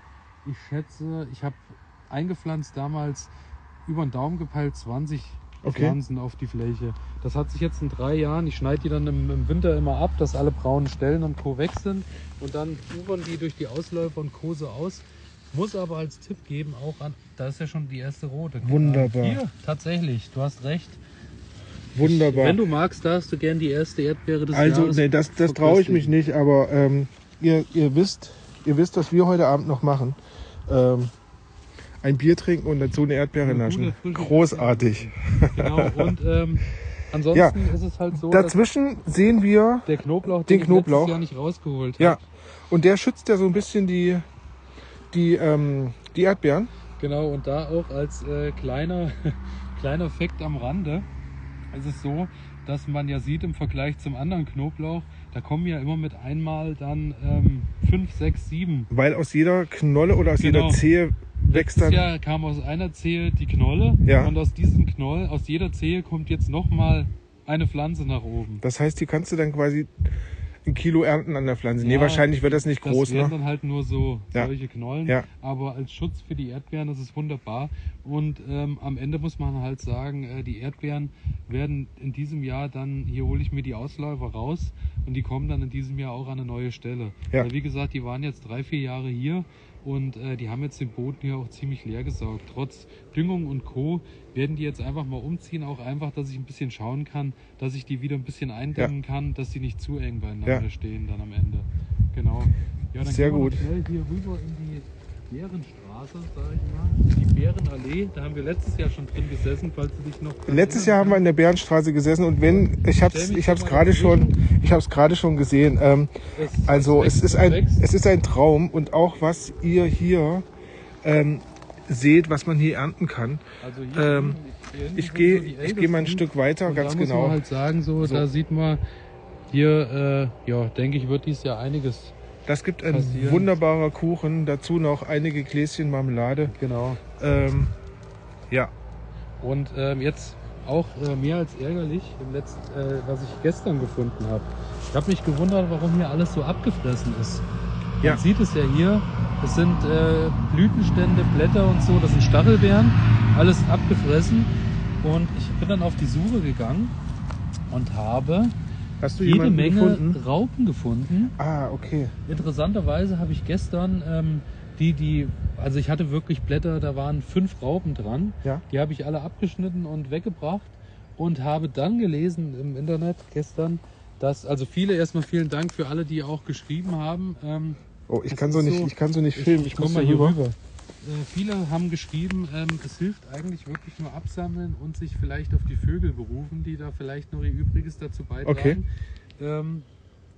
ich schätze, ich habe eingepflanzt damals über den Daumen gepeilt 20 Okay. Pflanzen auf die Fläche. Das hat sich jetzt in drei Jahren, ich schneide die dann im, im Winter immer ab, dass alle braunen Stellen und Co. weg sind und dann ufern die durch die Ausläufer und Co. so aus. Muss aber als Tipp geben, auch an, da ist ja schon die erste rote. Wunderbar. Hier, tatsächlich, du hast recht. Wunderbar. Wenn du magst, darfst du gern die erste Erdbeere des Also, Jahres nee, das, das traue ich mich nicht, aber ähm, ihr, ihr wisst, ihr wisst, was wir heute Abend noch machen. Ähm, ein Bier trinken und dazu eine Erdbeere Eine naschen. Großartig. Genau, und ähm, ansonsten Ja. ist es halt so, dass Dazwischen sehen wir, der Knoblauch, Den den, Knoblauch. Jahr nicht rausgeholt ja, habe. und der schützt ja so ein bisschen die, die, ähm, die Erdbeeren. Genau, und da auch als äh, kleiner, kleiner Fakt am Rande ist es so, dass man ja sieht im Vergleich zum anderen Knoblauch, da kommen ja immer mit einmal dann ähm, 5, 6, 7. Weil aus jeder Knolle oder aus Genau. jeder Zehe wächst Letztes dann. Jahr kam aus einer Zehe die Knolle Ja. und aus diesem Knoll, aus jeder Zehe kommt jetzt nochmal eine Pflanze nach oben. Das heißt, die kannst du dann quasi ein Kilo ernten an der Pflanze. nee, Ja, wahrscheinlich wird das nicht Das groß, wären ne? dann halt nur so Ja. solche Knollen. Ja. Aber als Schutz für die Erdbeeren ist es wunderbar. Und ähm, am Ende muss man halt sagen, äh, die Erdbeeren werden in diesem Jahr dann, hier hole ich mir die Ausläufer raus und die kommen dann in diesem Jahr auch an eine neue Stelle. Ja. Weil wie gesagt, die waren jetzt drei, vier Jahre hier und äh, die haben jetzt den Boden hier auch ziemlich leer gesaugt. Trotz Düngung und Co. werden die jetzt einfach mal umziehen, auch einfach, dass ich ein bisschen schauen kann, dass ich die wieder ein bisschen eindämmen kann, dass die nicht zu eng beieinander Ja. stehen dann am Ende. Genau. Ja, dann Sehr gehen wir gut. schnell hier rüber in die Bärenstraße, sag ich mal. Die Bärenallee, da haben wir letztes Jahr schon drin gesessen, falls du dich noch Letztes Jahr haben wir in der Bärenstraße gesessen und wenn ich hab's, mich ich hab's gerade schon, dazwischen. ich hab's gerade schon gesehen. Ähm, Es- also es ist ein, es ist ein Traum und auch was ihr hier ähm, seht, was man hier ernten kann. Also hier, ähm, hier Ich gehe, so ich gehe mal ein. Stück weiter, Und ganz da muss genau. man halt sagen, so, So. da sieht man hier, äh, ja, denke ich, wird dies Jahr einiges. Das gibt ein passieren. wunderbarer Kuchen, dazu noch einige Gläschen Marmelade. Genau. Ähm, ja, Und ähm, jetzt auch äh, mehr als ärgerlich, im letzten, äh, was ich gestern gefunden habe. Ich habe mich gewundert, warum hier alles so abgefressen ist. Man Ja. sieht es ja hier. Es sind äh, Blütenstände, Blätter und so. Das sind Stachelbeeren. Alles abgefressen. Und ich bin dann auf die Suche gegangen und habe hast du jede Menge gefunden? Raupen gefunden. Ah, okay. Interessanterweise habe ich gestern ähm, die, die, also ich hatte wirklich Blätter, da waren fünf Raupen dran. Ja. Die habe ich alle abgeschnitten und weggebracht und habe dann gelesen im Internet gestern, dass, also viele, erstmal vielen Dank für alle, die auch geschrieben haben. Ähm, Oh, ich kann so nicht, so- ich kann so nicht filmen. Ich, komm muss mal hier hier rüber. rüber. Äh, viele haben geschrieben, ähm, es hilft eigentlich wirklich nur absammeln und sich vielleicht auf die Vögel berufen, die da vielleicht noch ihr Übriges dazu beitragen. Okay. Ähm,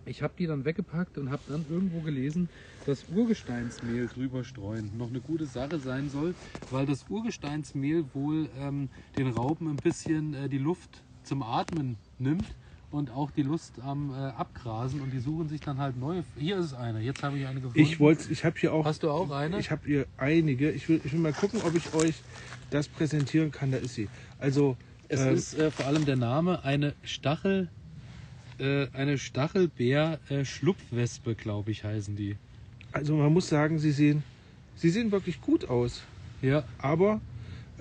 ich habe die dann weggepackt und habe dann irgendwo gelesen, dass Urgesteinsmehl drüber streuen noch eine gute Sache sein soll, weil das Urgesteinsmehl wohl ähm, den Raupen ein bisschen äh, die Luft zum Atmen nimmt und auch die Lust am äh, Abgrasen und die suchen sich dann halt neue. Hier ist eine, jetzt habe ich eine gefunden. Ich wollte, ich habe hier auch, Hast du auch eine? ich habe hier einige. Ich will, ich will mal gucken, ob ich euch das präsentieren kann. Da ist sie. Also Es ähm, ist äh, vor allem der Name eine Stachel, äh, eine Stachelbeer-Schlupfwespe, glaube ich, heißen die. Also man muss sagen, sie sehen, sie sehen wirklich gut aus. Ja, Aber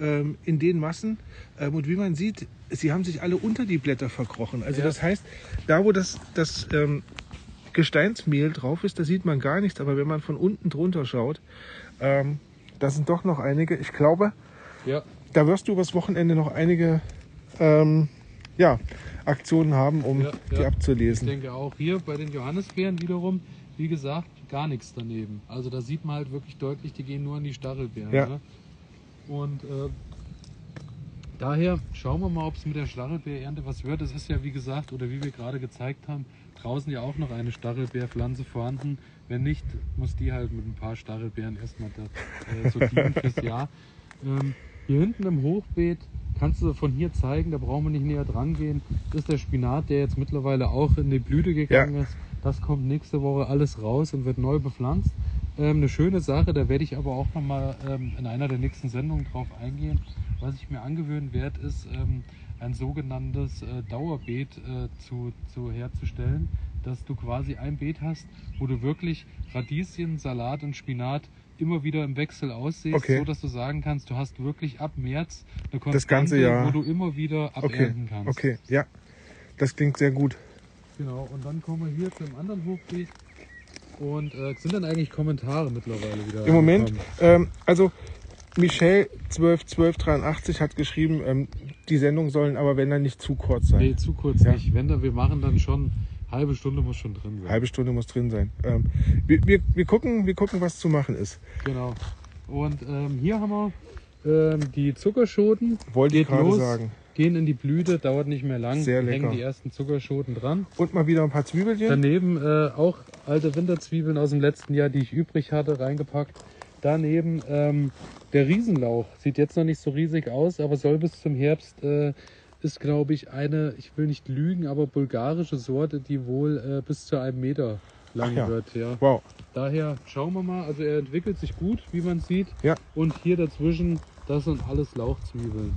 ähm, in den Massen ähm, und wie man sieht, sie haben sich alle unter die Blätter verkrochen. Also Ja. das heißt, da wo das, das ähm, Gesteinsmehl drauf ist, da sieht man gar nichts. Aber wenn man von unten drunter schaut, ähm, da sind doch noch einige. Ich glaube, ja. da wirst du übers Wochenende noch einige ähm, ja, Aktionen haben, um Ja, die ja. Ich abzulesen. denke auch hier bei den Johannisbeeren wiederum, wie gesagt, gar nichts daneben. Also da sieht man halt wirklich deutlich, die gehen nur an die Stachelbeeren. Ne? Und äh, daher schauen wir mal, ob es mit der Stachelbeerernte was wird. Es ist ja, wie gesagt, oder wie wir gerade gezeigt haben, draußen ja auch noch eine Stachelbeerpflanze vorhanden. Wenn nicht, muss die halt mit ein paar Stachelbeeren erstmal da, äh, so dienen fürs Jahr. Ähm, hier hinten im Hochbeet kannst du von hier zeigen, da brauchen wir nicht näher dran gehen. Das ist der Spinat, der jetzt mittlerweile auch in die Blüte gegangen ist. Das kommt nächste Woche alles raus und wird neu bepflanzt. Ähm, eine schöne Sache, da werde ich aber auch nochmal ähm, in einer der nächsten Sendungen drauf eingehen. Was ich mir angewöhnen werde, ist ähm, ein sogenanntes äh, Dauerbeet äh, zu, zu herzustellen, dass du quasi ein Beet hast, wo du wirklich Radieschen, Salat und Spinat immer wieder im Wechsel aussiehst, Okay. so dass du sagen kannst, du hast wirklich ab März eine Konstante, Das ganze Jahr. wo du immer wieder Okay, abernten kannst. okay, ja. Das klingt sehr gut. Genau, und dann kommen wir hier zum anderen Hochbeet. Und äh, sind dann eigentlich Kommentare mittlerweile wieder? Im Moment, ähm, also Michelle 121283 hat geschrieben, ähm, die Sendungen sollen aber wenn dann nicht zu kurz sein. Nee, zu kurz Ja. nicht. Wenn dann, wir machen dann schon, halbe Stunde muss schon drin sein. Halbe Stunde muss drin sein. Ähm, wir, wir, wir, gucken, wir gucken, was zu machen ist. Genau. Und ähm, hier haben wir ähm, die Zuckerschoten. Wollte ich Geht gerade los, sagen. Gehen in die Blüte, dauert nicht mehr lang. Sehr lecker. Hängen die ersten Zuckerschoten dran. Und mal wieder ein paar Zwiebelchen. Daneben äh, auch alte Winterzwiebeln aus dem letzten Jahr, die ich übrig hatte, reingepackt. Daneben ähm, der Riesenlauch. Sieht jetzt noch nicht so riesig aus, aber soll bis zum Herbst, äh, ist glaube ich eine, ich will nicht lügen, aber bulgarische Sorte, die wohl äh, bis zu einem Meter lang ja. wird. Ja. Wow. Daher schauen wir mal, also er entwickelt sich gut, wie man sieht. Ja. Und hier dazwischen, das sind alles Lauchzwiebeln.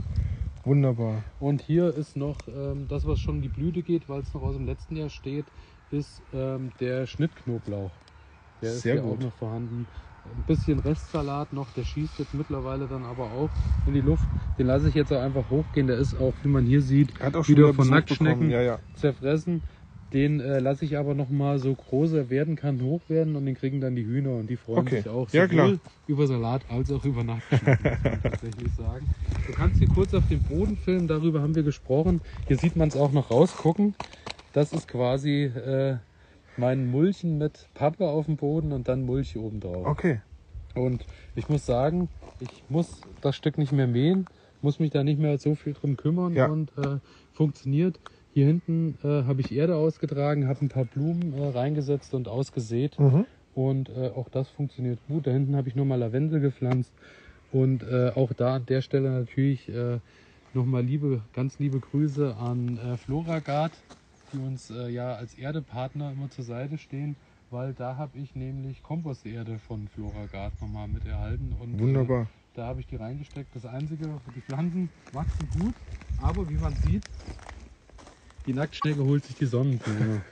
Wunderbar. Und hier ist noch ähm, das, was schon in die Blüte geht, weil es noch aus dem letzten Jahr steht, ist ähm, der Schnittknoblauch. Der ist Sehr hier gut. auch noch vorhanden. Ein bisschen Restsalat noch, der schießt jetzt mittlerweile dann aber auch in die Luft. Den lasse ich jetzt auch einfach hochgehen. Der ist auch, wie man hier sieht, Hat auch wieder wieder von Nacktschnecken. Ja, ja. zerfressen. Den äh, lasse ich aber noch mal so groß er werden kann hochwerden und den kriegen dann die Hühner und die freuen Okay. sich auch Ja, sowohl klar. über Salat als auch über muss man tatsächlich sagen. Du kannst hier kurz auf den Boden filmen, darüber haben wir gesprochen. Hier sieht man es auch noch rausgucken. Das ist quasi äh, mein Mulchen mit Pappe auf dem Boden und dann Mulch oben drauf. Okay. Und ich muss sagen, ich muss das Stück nicht mehr mähen, muss mich da nicht mehr so viel drum kümmern Ja. und äh, funktioniert. Hier hinten äh, habe ich Erde ausgetragen, habe ein paar Blumen äh, reingesetzt und ausgesät Mhm. und äh, auch das funktioniert gut. Da hinten habe ich nochmal Lavendel gepflanzt und äh, auch da an der Stelle natürlich äh, nochmal liebe, ganz liebe Grüße an äh, Floragard, die uns äh, ja als Erdepartner immer zur Seite stehen, weil da habe ich nämlich Komposterde von Floragard nochmal mit erhalten und Wunderbar. Da habe ich die reingesteckt. Das Einzige, die Pflanzen wachsen gut, aber wie man sieht, die Nacktschnecke holt sich die Sonnenblume.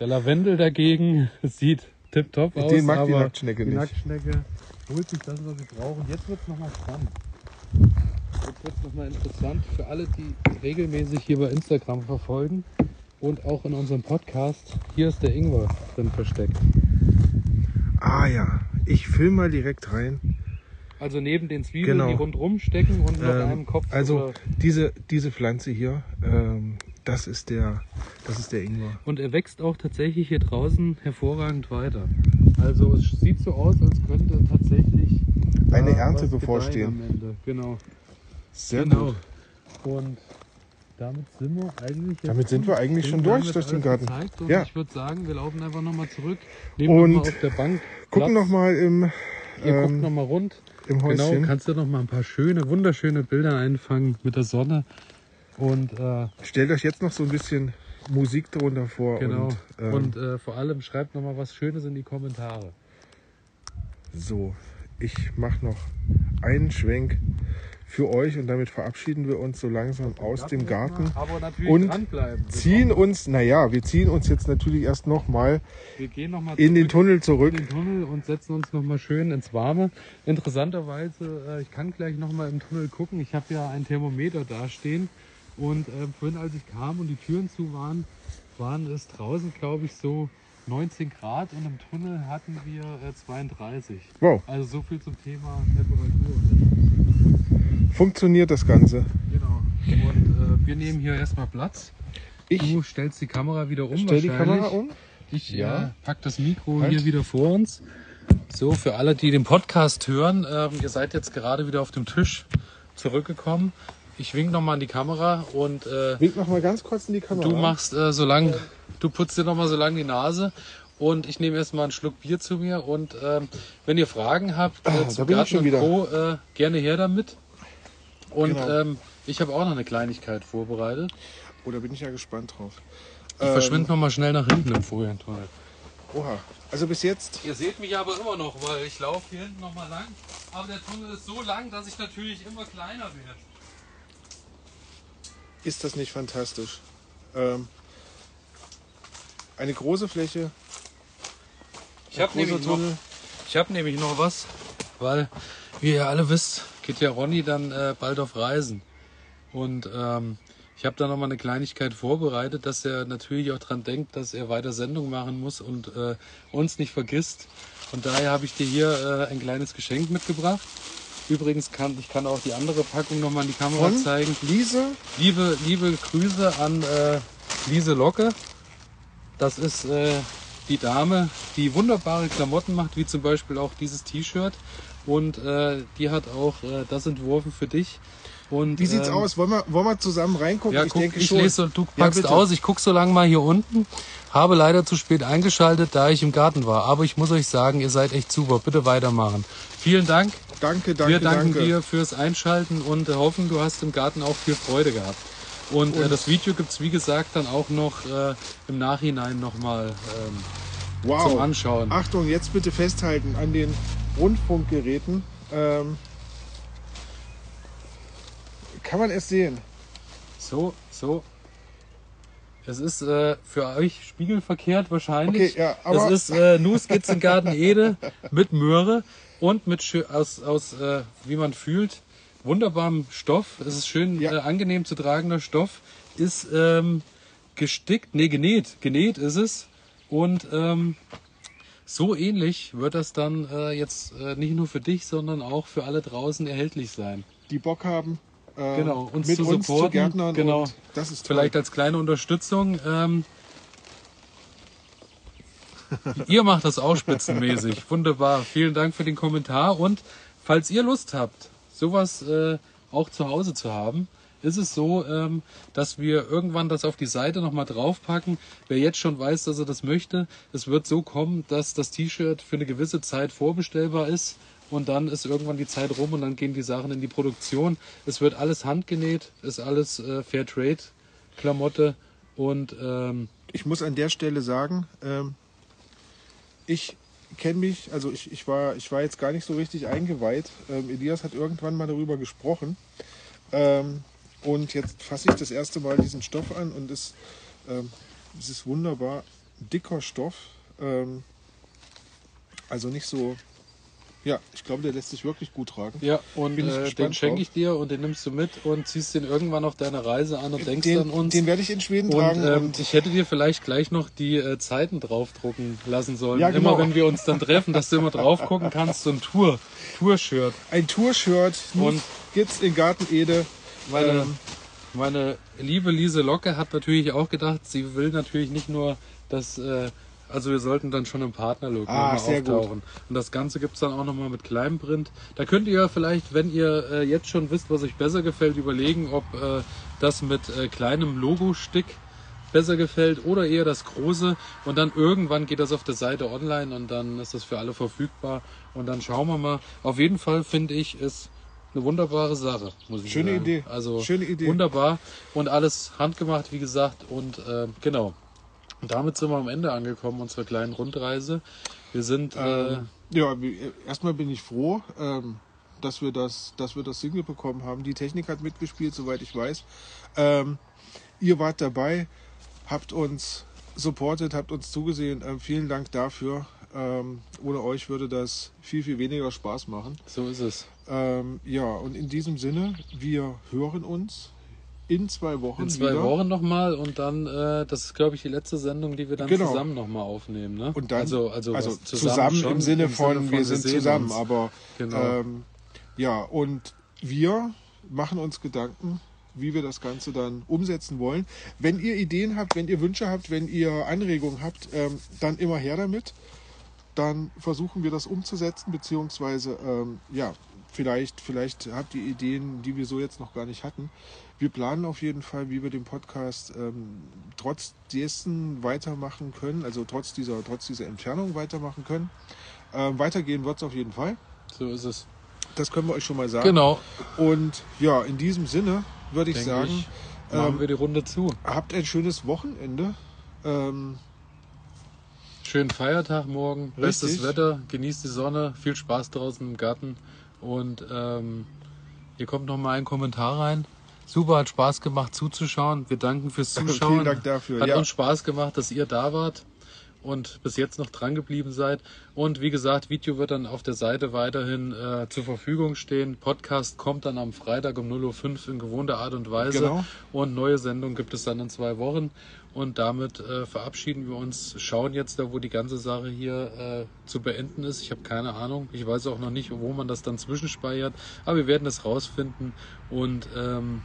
Der Lavendel dagegen sieht tipptopp aus, Den mag die aber Nacktschnecke die nicht. Nacktschnecke holt sich das, was sie brauchen. Jetzt wird es nochmal spannend. Jetzt wird es nochmal interessant für alle, die regelmäßig hier bei Instagram verfolgen und auch in unserem Podcast. Hier ist der Ingwer drin versteckt. Ah ja. Ich film mal direkt rein. Also neben den Zwiebeln, Genau. die rundrum stecken und noch Ähm, einem Kopf. also oder- diese, diese Pflanze hier, ähm, das ist der, das ist der Ingwer. Und er wächst auch tatsächlich hier draußen hervorragend weiter. Also es sieht so aus, als könnte tatsächlich Eine da Ernte bevorstehen. Genau. Sehr genau. gut. Und damit sind wir eigentlich Damit sind wir eigentlich Ich schon durch durch den Garten. Ja. ich würde sagen, wir laufen einfach nochmal zurück, nehmen Und noch mal auf der Bank Gucken Platz. noch mal im, Ihr guckt ähm, nochmal rund. Im Genau, Häuschen. kannst du noch mal ein paar schöne, wunderschöne Bilder einfangen mit der Sonne. Und äh, Stellt euch jetzt noch so ein bisschen Musik darunter vor. genau. Und, ähm, Und äh, vor allem schreibt noch mal was Schönes in die Kommentare. so, ich mache noch einen Schwenk für euch und damit verabschieden wir uns so langsam aus dem Garten. Aber natürlich Und Ziehen uns, naja, wir ziehen uns jetzt natürlich erst nochmal noch mal in den Tunnel zurück. in den Tunnel und setzen uns noch mal schön ins Warme. Interessanterweise, äh, ich kann gleich noch mal im Tunnel gucken. Ich habe ja ein Thermometer da stehen und äh, vorhin, als ich kam und die Türen zu waren, waren es draußen, glaube ich, so 19 Grad und im Tunnel hatten wir äh, 32. Wow, Also so viel zum Thema Temperatur. Funktioniert das Ganze. Genau. Und äh, wir nehmen hier erstmal Platz. Ich Du stellst die Kamera wieder um. stelle die. Kamera um. Ich Ja. äh, pack das Mikro Halt. hier wieder vor uns. So, für alle, die den Podcast hören, ähm, ihr seid jetzt gerade wieder auf dem Tisch zurückgekommen. Ich wink nochmal an die Kamera und äh, Wink noch mal ganz kurz in die Kamera. du machst äh, so lang, du putzt dir nochmal so lang die Nase und ich nehme erstmal einen Schluck Bier zu mir und ähm, wenn ihr Fragen habt Ah, äh, da zu Garten und wieder. Co., äh, gerne her damit. Und Genau. ähm, ich habe auch noch eine Kleinigkeit vorbereitet. Oh, da bin ich ja gespannt drauf. Ich verschwinde nochmal schnell nach hinten im Folientunnel. Oha. Also bis jetzt Ihr seht mich aber immer noch, weil ich laufe hier hinten noch mal lang. Aber der Tunnel ist so lang, dass ich natürlich immer kleiner werde. ist das nicht fantastisch. Ähm, eine große Fläche, Ich habe nämlich, noch- Tunnel. ich hab nämlich noch was, weil, wie ihr alle wisst, geht ja Ronny dann äh, bald auf Reisen. Und ähm, Ich habe da nochmal eine Kleinigkeit vorbereitet, dass er natürlich auch dran denkt, dass er weiter Sendung machen muss und äh, uns nicht vergisst. Und daher habe ich dir hier äh, ein kleines Geschenk mitgebracht. Übrigens kann ich kann auch die andere Packung nochmal in die Kamera Von zeigen. Lise, Liebe, liebe Grüße an äh, Lise Locke. Das ist äh, die Dame, die wunderbare Klamotten macht, wie zum Beispiel auch dieses T-Shirt. Und äh, die hat auch äh, das entworfen für dich. Und, wie sieht's ähm, aus? Wollen wir, wollen wir zusammen reingucken? Ja, ich guck, denke ich schon. lese du Ja, packst bitte. aus. Ich guck so lange mal hier unten. Habe leider zu spät eingeschaltet, da ich im Garten war. Aber ich muss euch sagen, ihr seid echt super. Bitte weitermachen. Vielen Dank. Danke, danke, Wir danken danke. dir fürs Einschalten und äh, hoffen, du hast im Garten auch viel Freude gehabt. Und, äh, Und- das Video gibt's wie gesagt dann auch noch äh, im Nachhinein nochmal ähm, Wow. zum Anschauen. Achtung, jetzt bitte festhalten an den Rundfunkgeräten. Ähm, kann man es sehen? So, so. Es ist äh, für euch spiegelverkehrt wahrscheinlich. Okay, ja, aber- es ist äh, Nuskizzen Garten Ede mit Möhre und mit aus, aus äh, wie man fühlt, wunderbarem Stoff. Es ist schön Ja. äh, angenehm zu tragender Stoff. Ist ähm, gestickt, nee, genäht. Genäht ist es. Und ähm, so ähnlich wird das dann äh, jetzt äh, nicht nur für dich, sondern auch für alle draußen erhältlich sein. Die Bock haben, äh, Genau, uns mit zu uns zu. Gärtnern. Genau. Und das ist toll. Vielleicht als kleine Unterstützung. Ähm, ihr macht das auch spitzenmäßig. Wunderbar. Vielen Dank für den Kommentar. Und falls ihr Lust habt, sowas äh, auch zu Hause zu haben, ist es so, ähm, dass wir irgendwann das auf die Seite nochmal draufpacken. Wer jetzt schon weiß, dass er das möchte, es wird so kommen, dass das T-Shirt für eine gewisse Zeit vorbestellbar ist. Und dann ist irgendwann die Zeit rum und dann gehen die Sachen in die Produktion. Es wird alles handgenäht, ist alles äh, Fairtrade Klamotte und ähm, ich muss an der Stelle sagen, ähm, ich kenne mich, also ich, ich, war, ich war jetzt gar nicht so richtig eingeweiht. Ähm, Elias hat irgendwann mal darüber gesprochen. Ähm, und jetzt fasse ich das erste Mal diesen Stoff an und es, ähm, es ist wunderbar dicker Stoff. Ähm, also nicht so. Ja, ich glaube, der lässt sich wirklich gut tragen. ja und Bin ich äh, den schenke ich dir und den nimmst du mit und ziehst den irgendwann auf deine Reise an und denkst Den, an uns. den werde ich in Schweden und tragen. ähm, und ich hätte dir vielleicht gleich noch die äh, Zeiten draufdrucken lassen sollen. Ja, genau. Immer wenn wir uns dann treffen, dass du immer drauf gucken kannst, so ein Tour, Tour-Shirt. ein Tour-Shirt Und- gibt's in Garten Ede. Meine, Ähm, meine liebe Lise Locke hat natürlich auch gedacht, sie will natürlich nicht nur das, äh, also wir sollten dann schon im Partnerlook Ah, nochmal sehr gut. auftauchen. Und das Ganze gibt's dann auch nochmal mit kleinem Print. Da könnt ihr vielleicht, wenn ihr äh, jetzt schon wisst, was euch besser gefällt, überlegen, ob äh, das mit äh, kleinem Logo-Stick besser gefällt oder eher das große und dann irgendwann geht das auf der Seite online und dann ist das für alle verfügbar und dann schauen wir mal. Auf jeden Fall finde ich es eine wunderbare Sache, muss ich Schöne sagen. Idee. Also Schöne Idee. wunderbar und alles handgemacht, wie gesagt und äh, genau. Und damit sind wir am Ende angekommen unserer kleinen Rundreise. Wir sind äh, Ähm, ja, erstmal bin ich froh, ähm, dass wir das, dass wir das Single bekommen haben. Die Technik hat mitgespielt, soweit ich weiß. Ähm, ihr wart dabei, habt uns supportet, habt uns zugesehen. Ähm, vielen Dank dafür. Ähm, ohne euch würde das viel, viel weniger Spaß machen. so ist es. Ähm, ja, und in diesem Sinne, wir hören uns in zwei Wochen In zwei wieder. Wochen nochmal und dann, äh, das ist glaube ich die letzte Sendung, die wir dann Genau. zusammen nochmal aufnehmen. Ne? Und dann, also, also, also was zusammen, schon, im Sinne von, wir sind zusammen, uns. aber Genau. ähm, ja, und wir machen uns Gedanken, wie wir das Ganze dann umsetzen wollen. Wenn ihr Ideen habt, wenn ihr Wünsche habt, wenn ihr Anregungen habt, ähm, dann immer her damit. Dann versuchen wir das umzusetzen, beziehungsweise ähm, ja, vielleicht, vielleicht habt ihr Ideen, die wir so jetzt noch gar nicht hatten. Wir planen auf jeden Fall, wie wir den Podcast ähm, trotz dessen weitermachen können, also trotz dieser, trotz dieser Entfernung weitermachen können. Ähm, weitergehen wird es auf jeden Fall. So ist es. Das können wir euch schon mal sagen. Genau. Und ja, in diesem Sinne würde ich Denke sagen, ich, machen ähm, wir die Runde zu. habt ein schönes Wochenende. Ähm, Schönen Feiertag morgen, Richtig. bestes Wetter, genießt die Sonne, viel Spaß draußen im Garten und ähm, hier kommt noch mal ein Kommentar rein. Super, hat Spaß gemacht zuzuschauen. Wir danken fürs Zuschauen. Vielen Dank dafür, Hat ja. uns Spaß gemacht, dass ihr da wart. und bis jetzt noch dran geblieben seid. Und wie gesagt, Video wird dann auf der Seite weiterhin äh, zur Verfügung stehen. Podcast kommt dann am Freitag um 0.05 Uhr in gewohnter Art und Weise. Genau. Und neue Sendung gibt es dann in zwei Wochen. Und damit äh, verabschieden wir uns, schauen jetzt da, wo die ganze Sache hier äh, zu beenden ist. Ich habe keine Ahnung. Ich weiß auch noch nicht, wo man das dann zwischenspeichert. Aber wir werden es rausfinden. Und ähm,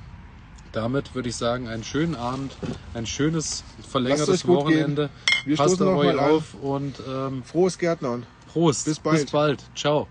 damit würde ich sagen, einen schönen Abend, ein schönes verlängertes Wochenende. Wir Passt auf euch auf und ähm, Frohes Gärtnern. Prost. Bis bald. Bis bald. Ciao.